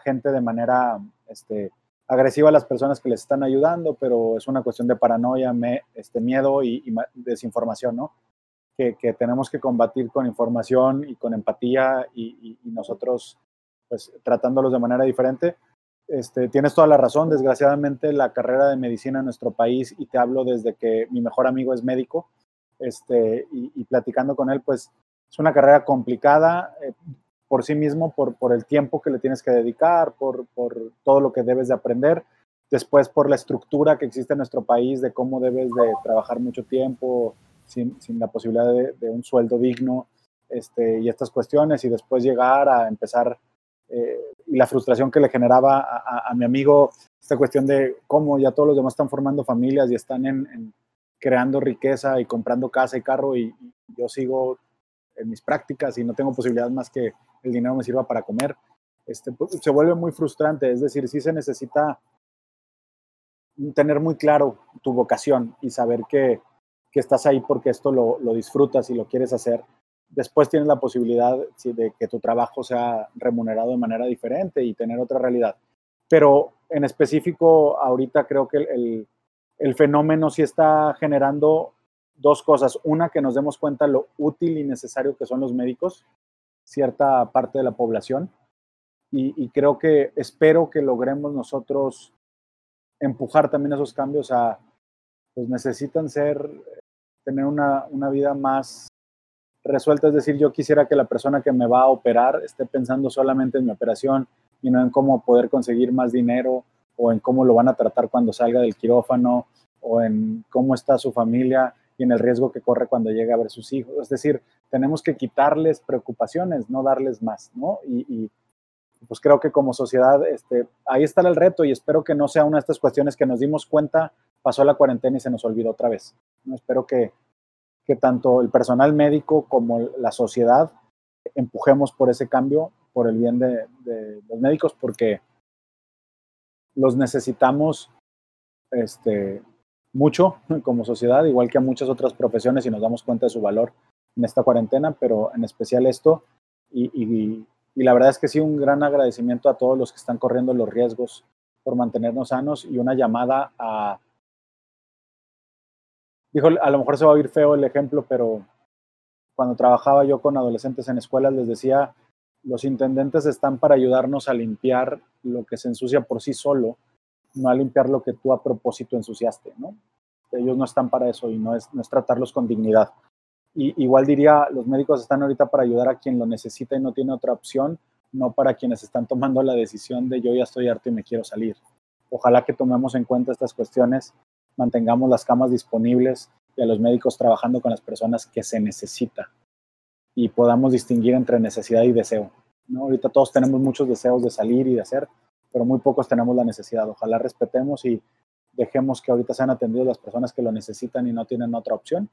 gente de manera este, agresiva a las personas que les están ayudando, pero es una cuestión de paranoia, me, este, miedo y, desinformación, ¿no? Que, tenemos que combatir con información y con empatía y, y, y nosotros pues tratándolos de manera diferente. Este, tienes toda la razón, desgraciadamente la carrera de medicina en nuestro país, y te hablo desde que mi mejor amigo es médico, este, y, platicando con él, pues es una carrera complicada eh, por sí mismo, por, el tiempo que le tienes que dedicar, por, todo lo que debes de aprender, después por la estructura que existe en nuestro país de cómo debes de trabajar mucho tiempo sin, la posibilidad de, de, un sueldo digno este, y estas cuestiones, y después llegar a empezar eh, y la frustración que le generaba a, mi amigo esta cuestión de cómo ya todos los demás están formando familias y están creando riqueza y comprando casa y carro y, y, yo sigo en mis prácticas y no tengo posibilidad más que el dinero me sirva para comer. Este, pues, se vuelve muy frustrante, es decir, sí se necesita tener muy claro tu vocación y saber que, que estás ahí porque esto lo, lo disfrutas y lo quieres hacer después tienes la posibilidad de que tu trabajo sea remunerado de manera diferente y tener otra realidad. Pero en específico, ahorita creo que el, el, fenómeno sí está generando dos cosas. Una, que nos demos cuenta lo útil y necesario que son los médicos, cierta parte de la población. y, creo que espero que logremos nosotros empujar también esos cambios a, pues necesitan ser, tener una, una vida más resuelta, es decir, yo quisiera que la persona que me va a operar esté pensando solamente en mi operación y no en cómo poder conseguir más dinero o en cómo lo van a tratar cuando salga del quirófano o en cómo está su familia y en el riesgo que corre cuando llegue a ver sus hijos. Es decir, tenemos que quitarles preocupaciones, no darles más, ¿no? Y, y pues creo que como sociedad, este, ahí está el reto y espero que no sea una de estas cuestiones que nos dimos cuenta, pasó la cuarentena y se nos olvidó otra vez. ¿no? Espero que, que tanto el personal médico como la sociedad empujemos por ese cambio, por el bien de, los médicos, porque los necesitamos este, mucho como sociedad, igual que a muchas otras profesiones y nos damos cuenta de su valor en esta cuarentena, pero en especial esto. Y, y la verdad es que sí, un gran agradecimiento a todos los que están corriendo los riesgos por mantenernos sanos y una llamada a... Dijo, a lo mejor se va a oír feo el ejemplo, pero cuando trabajaba yo con adolescentes en escuelas les decía, los intendentes están para ayudarnos a limpiar lo que se ensucia por sí solo, no a limpiar lo que tú a propósito ensuciaste, ¿no? Ellos no están para eso y no es, no es tratarlos con dignidad. Y, igual diría, los médicos están ahorita para ayudar a quien lo necesita y no tiene otra opción, no para quienes están tomando la decisión de yo ya estoy harto y me quiero salir. Ojalá que tomemos en cuenta estas cuestiones, mantengamos las camas disponibles y a los médicos trabajando con las personas que se necesita y podamos distinguir entre necesidad y deseo. ¿no? Ahorita todos tenemos muchos deseos de salir y de hacer, pero muy pocos tenemos la necesidad. Ojalá respetemos y dejemos que ahorita sean atendidos las personas que lo necesitan y no tienen otra opción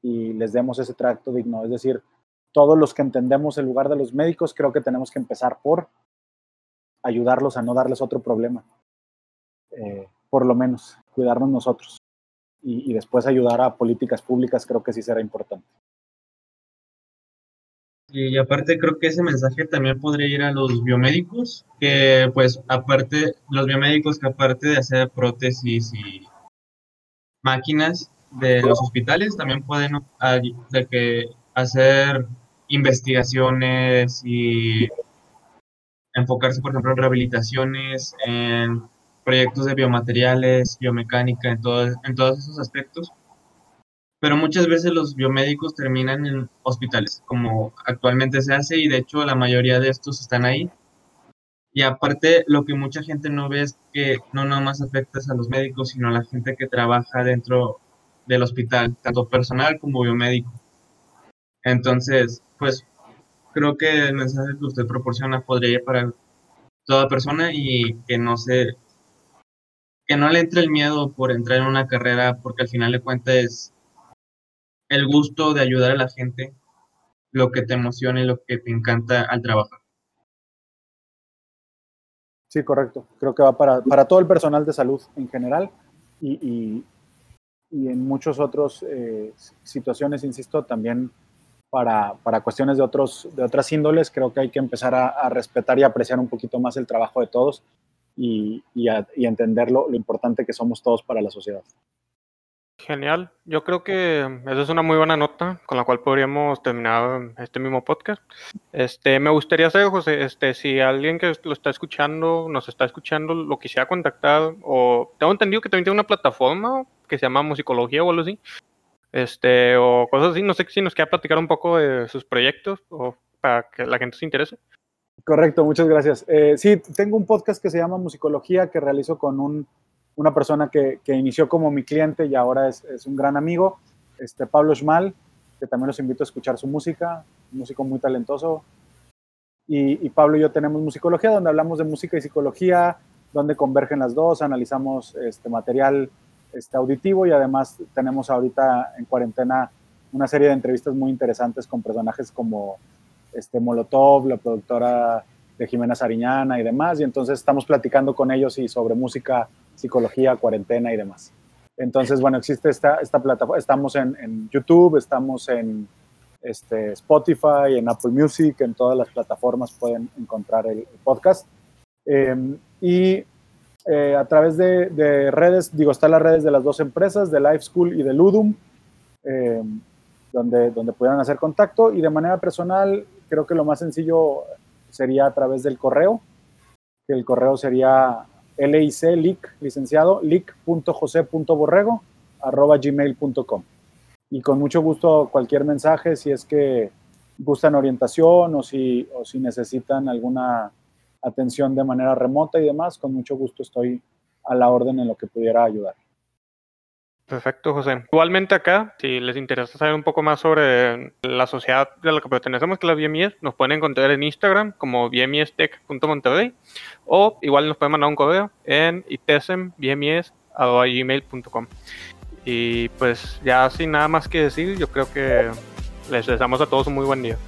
y les demos ese tracto digno. Es decir, todos los que entendemos el lugar de los médicos, creo que tenemos que empezar por ayudarlos a no darles otro problema. Eh, por lo menos, cuidarnos nosotros. Y, después ayudar a políticas públicas, creo que sí será importante. Y aparte creo que ese mensaje también podría ir a los biomédicos, que pues aparte, los biomédicos que aparte de hacer prótesis y máquinas, de los hospitales también pueden de que hacer investigaciones y enfocarse, por ejemplo, en rehabilitaciones, en proyectos de biomateriales, biomecánica, en, todo, en todos esos aspectos. Pero muchas veces los biomédicos terminan en hospitales, como actualmente se hace, y de hecho la mayoría de estos están ahí. Y aparte, lo que mucha gente no ve es que no nada más afectas a los médicos, sino a la gente que trabaja dentro del hospital, tanto personal como biomédico. Entonces, pues creo que el mensaje que usted proporciona podría ir para toda persona y que no se que no le entre el miedo por entrar en una carrera porque al final de cuentas es el gusto de ayudar a la gente lo que te emociona y lo que te encanta al trabajar. Sí, correcto. Creo que va para, para todo el personal de salud en general y, y, en muchas otras eh, situaciones, insisto, también para, para, cuestiones de, otros, de otras índoles, creo que hay que empezar a respetar y apreciar un poquito más el trabajo de todos y, entender lo, lo, importante que somos todos para la sociedad. Genial. Yo creo que esa es una muy buena nota con la cual podríamos terminar este mismo podcast. Este, me gustaría saber, José, este, si alguien que lo está escuchando, nos está escuchando, lo quisiera contactar, o tengo entendido que también tiene una plataforma que se llama Musicología o algo así, este, o cosas así. No sé si nos queda platicar un poco de sus proyectos o para que la gente se interese. Correcto, muchas gracias. Eh, sí, tengo un podcast que se llama Musicología que realizo con un, una persona que, que, inició como mi cliente y ahora es, es, un gran amigo, este Pablo Schmal, que también los invito a escuchar su música, un músico muy talentoso. Y, y Pablo y yo tenemos Musicología, donde hablamos de música y psicología, donde convergen las dos, analizamos este material este, auditivo y además tenemos ahorita en cuarentena una serie de entrevistas muy interesantes con personajes como este Molotov, la productora de Jimena Sariñana y demás, y entonces estamos platicando con ellos y sobre música, psicología, cuarentena y demás. Entonces, bueno, existe esta, esta plataforma, estamos en, en YouTube, estamos en este, Spotify, en Apple Music, en todas las plataformas pueden encontrar el, podcast. Eh, y eh, a través de, de, redes, digo, están las redes de las dos empresas, de Life School y de Ludum, eh, donde, donde pudieran hacer contacto. Y de manera personal, creo que lo más sencillo sería a través del correo, que el correo sería lic, lic, licenciado, lic.jose.borrego, arroba gmail.com. Y con mucho gusto cualquier mensaje, si es que gustan orientación o si, o si necesitan alguna atención de manera remota y demás, con mucho gusto estoy a la orden en lo que pudiera ayudar. Perfecto, José. Igualmente acá, si les interesa saber un poco más sobre la sociedad de la que pertenecemos, que es la BMIES, nos pueden encontrar en Instagram como bmiestech.monterrey o igual nos pueden mandar un correo en itesembmies.gmail.com. Y pues ya sin nada más que decir, yo creo que les deseamos a todos un muy buen día.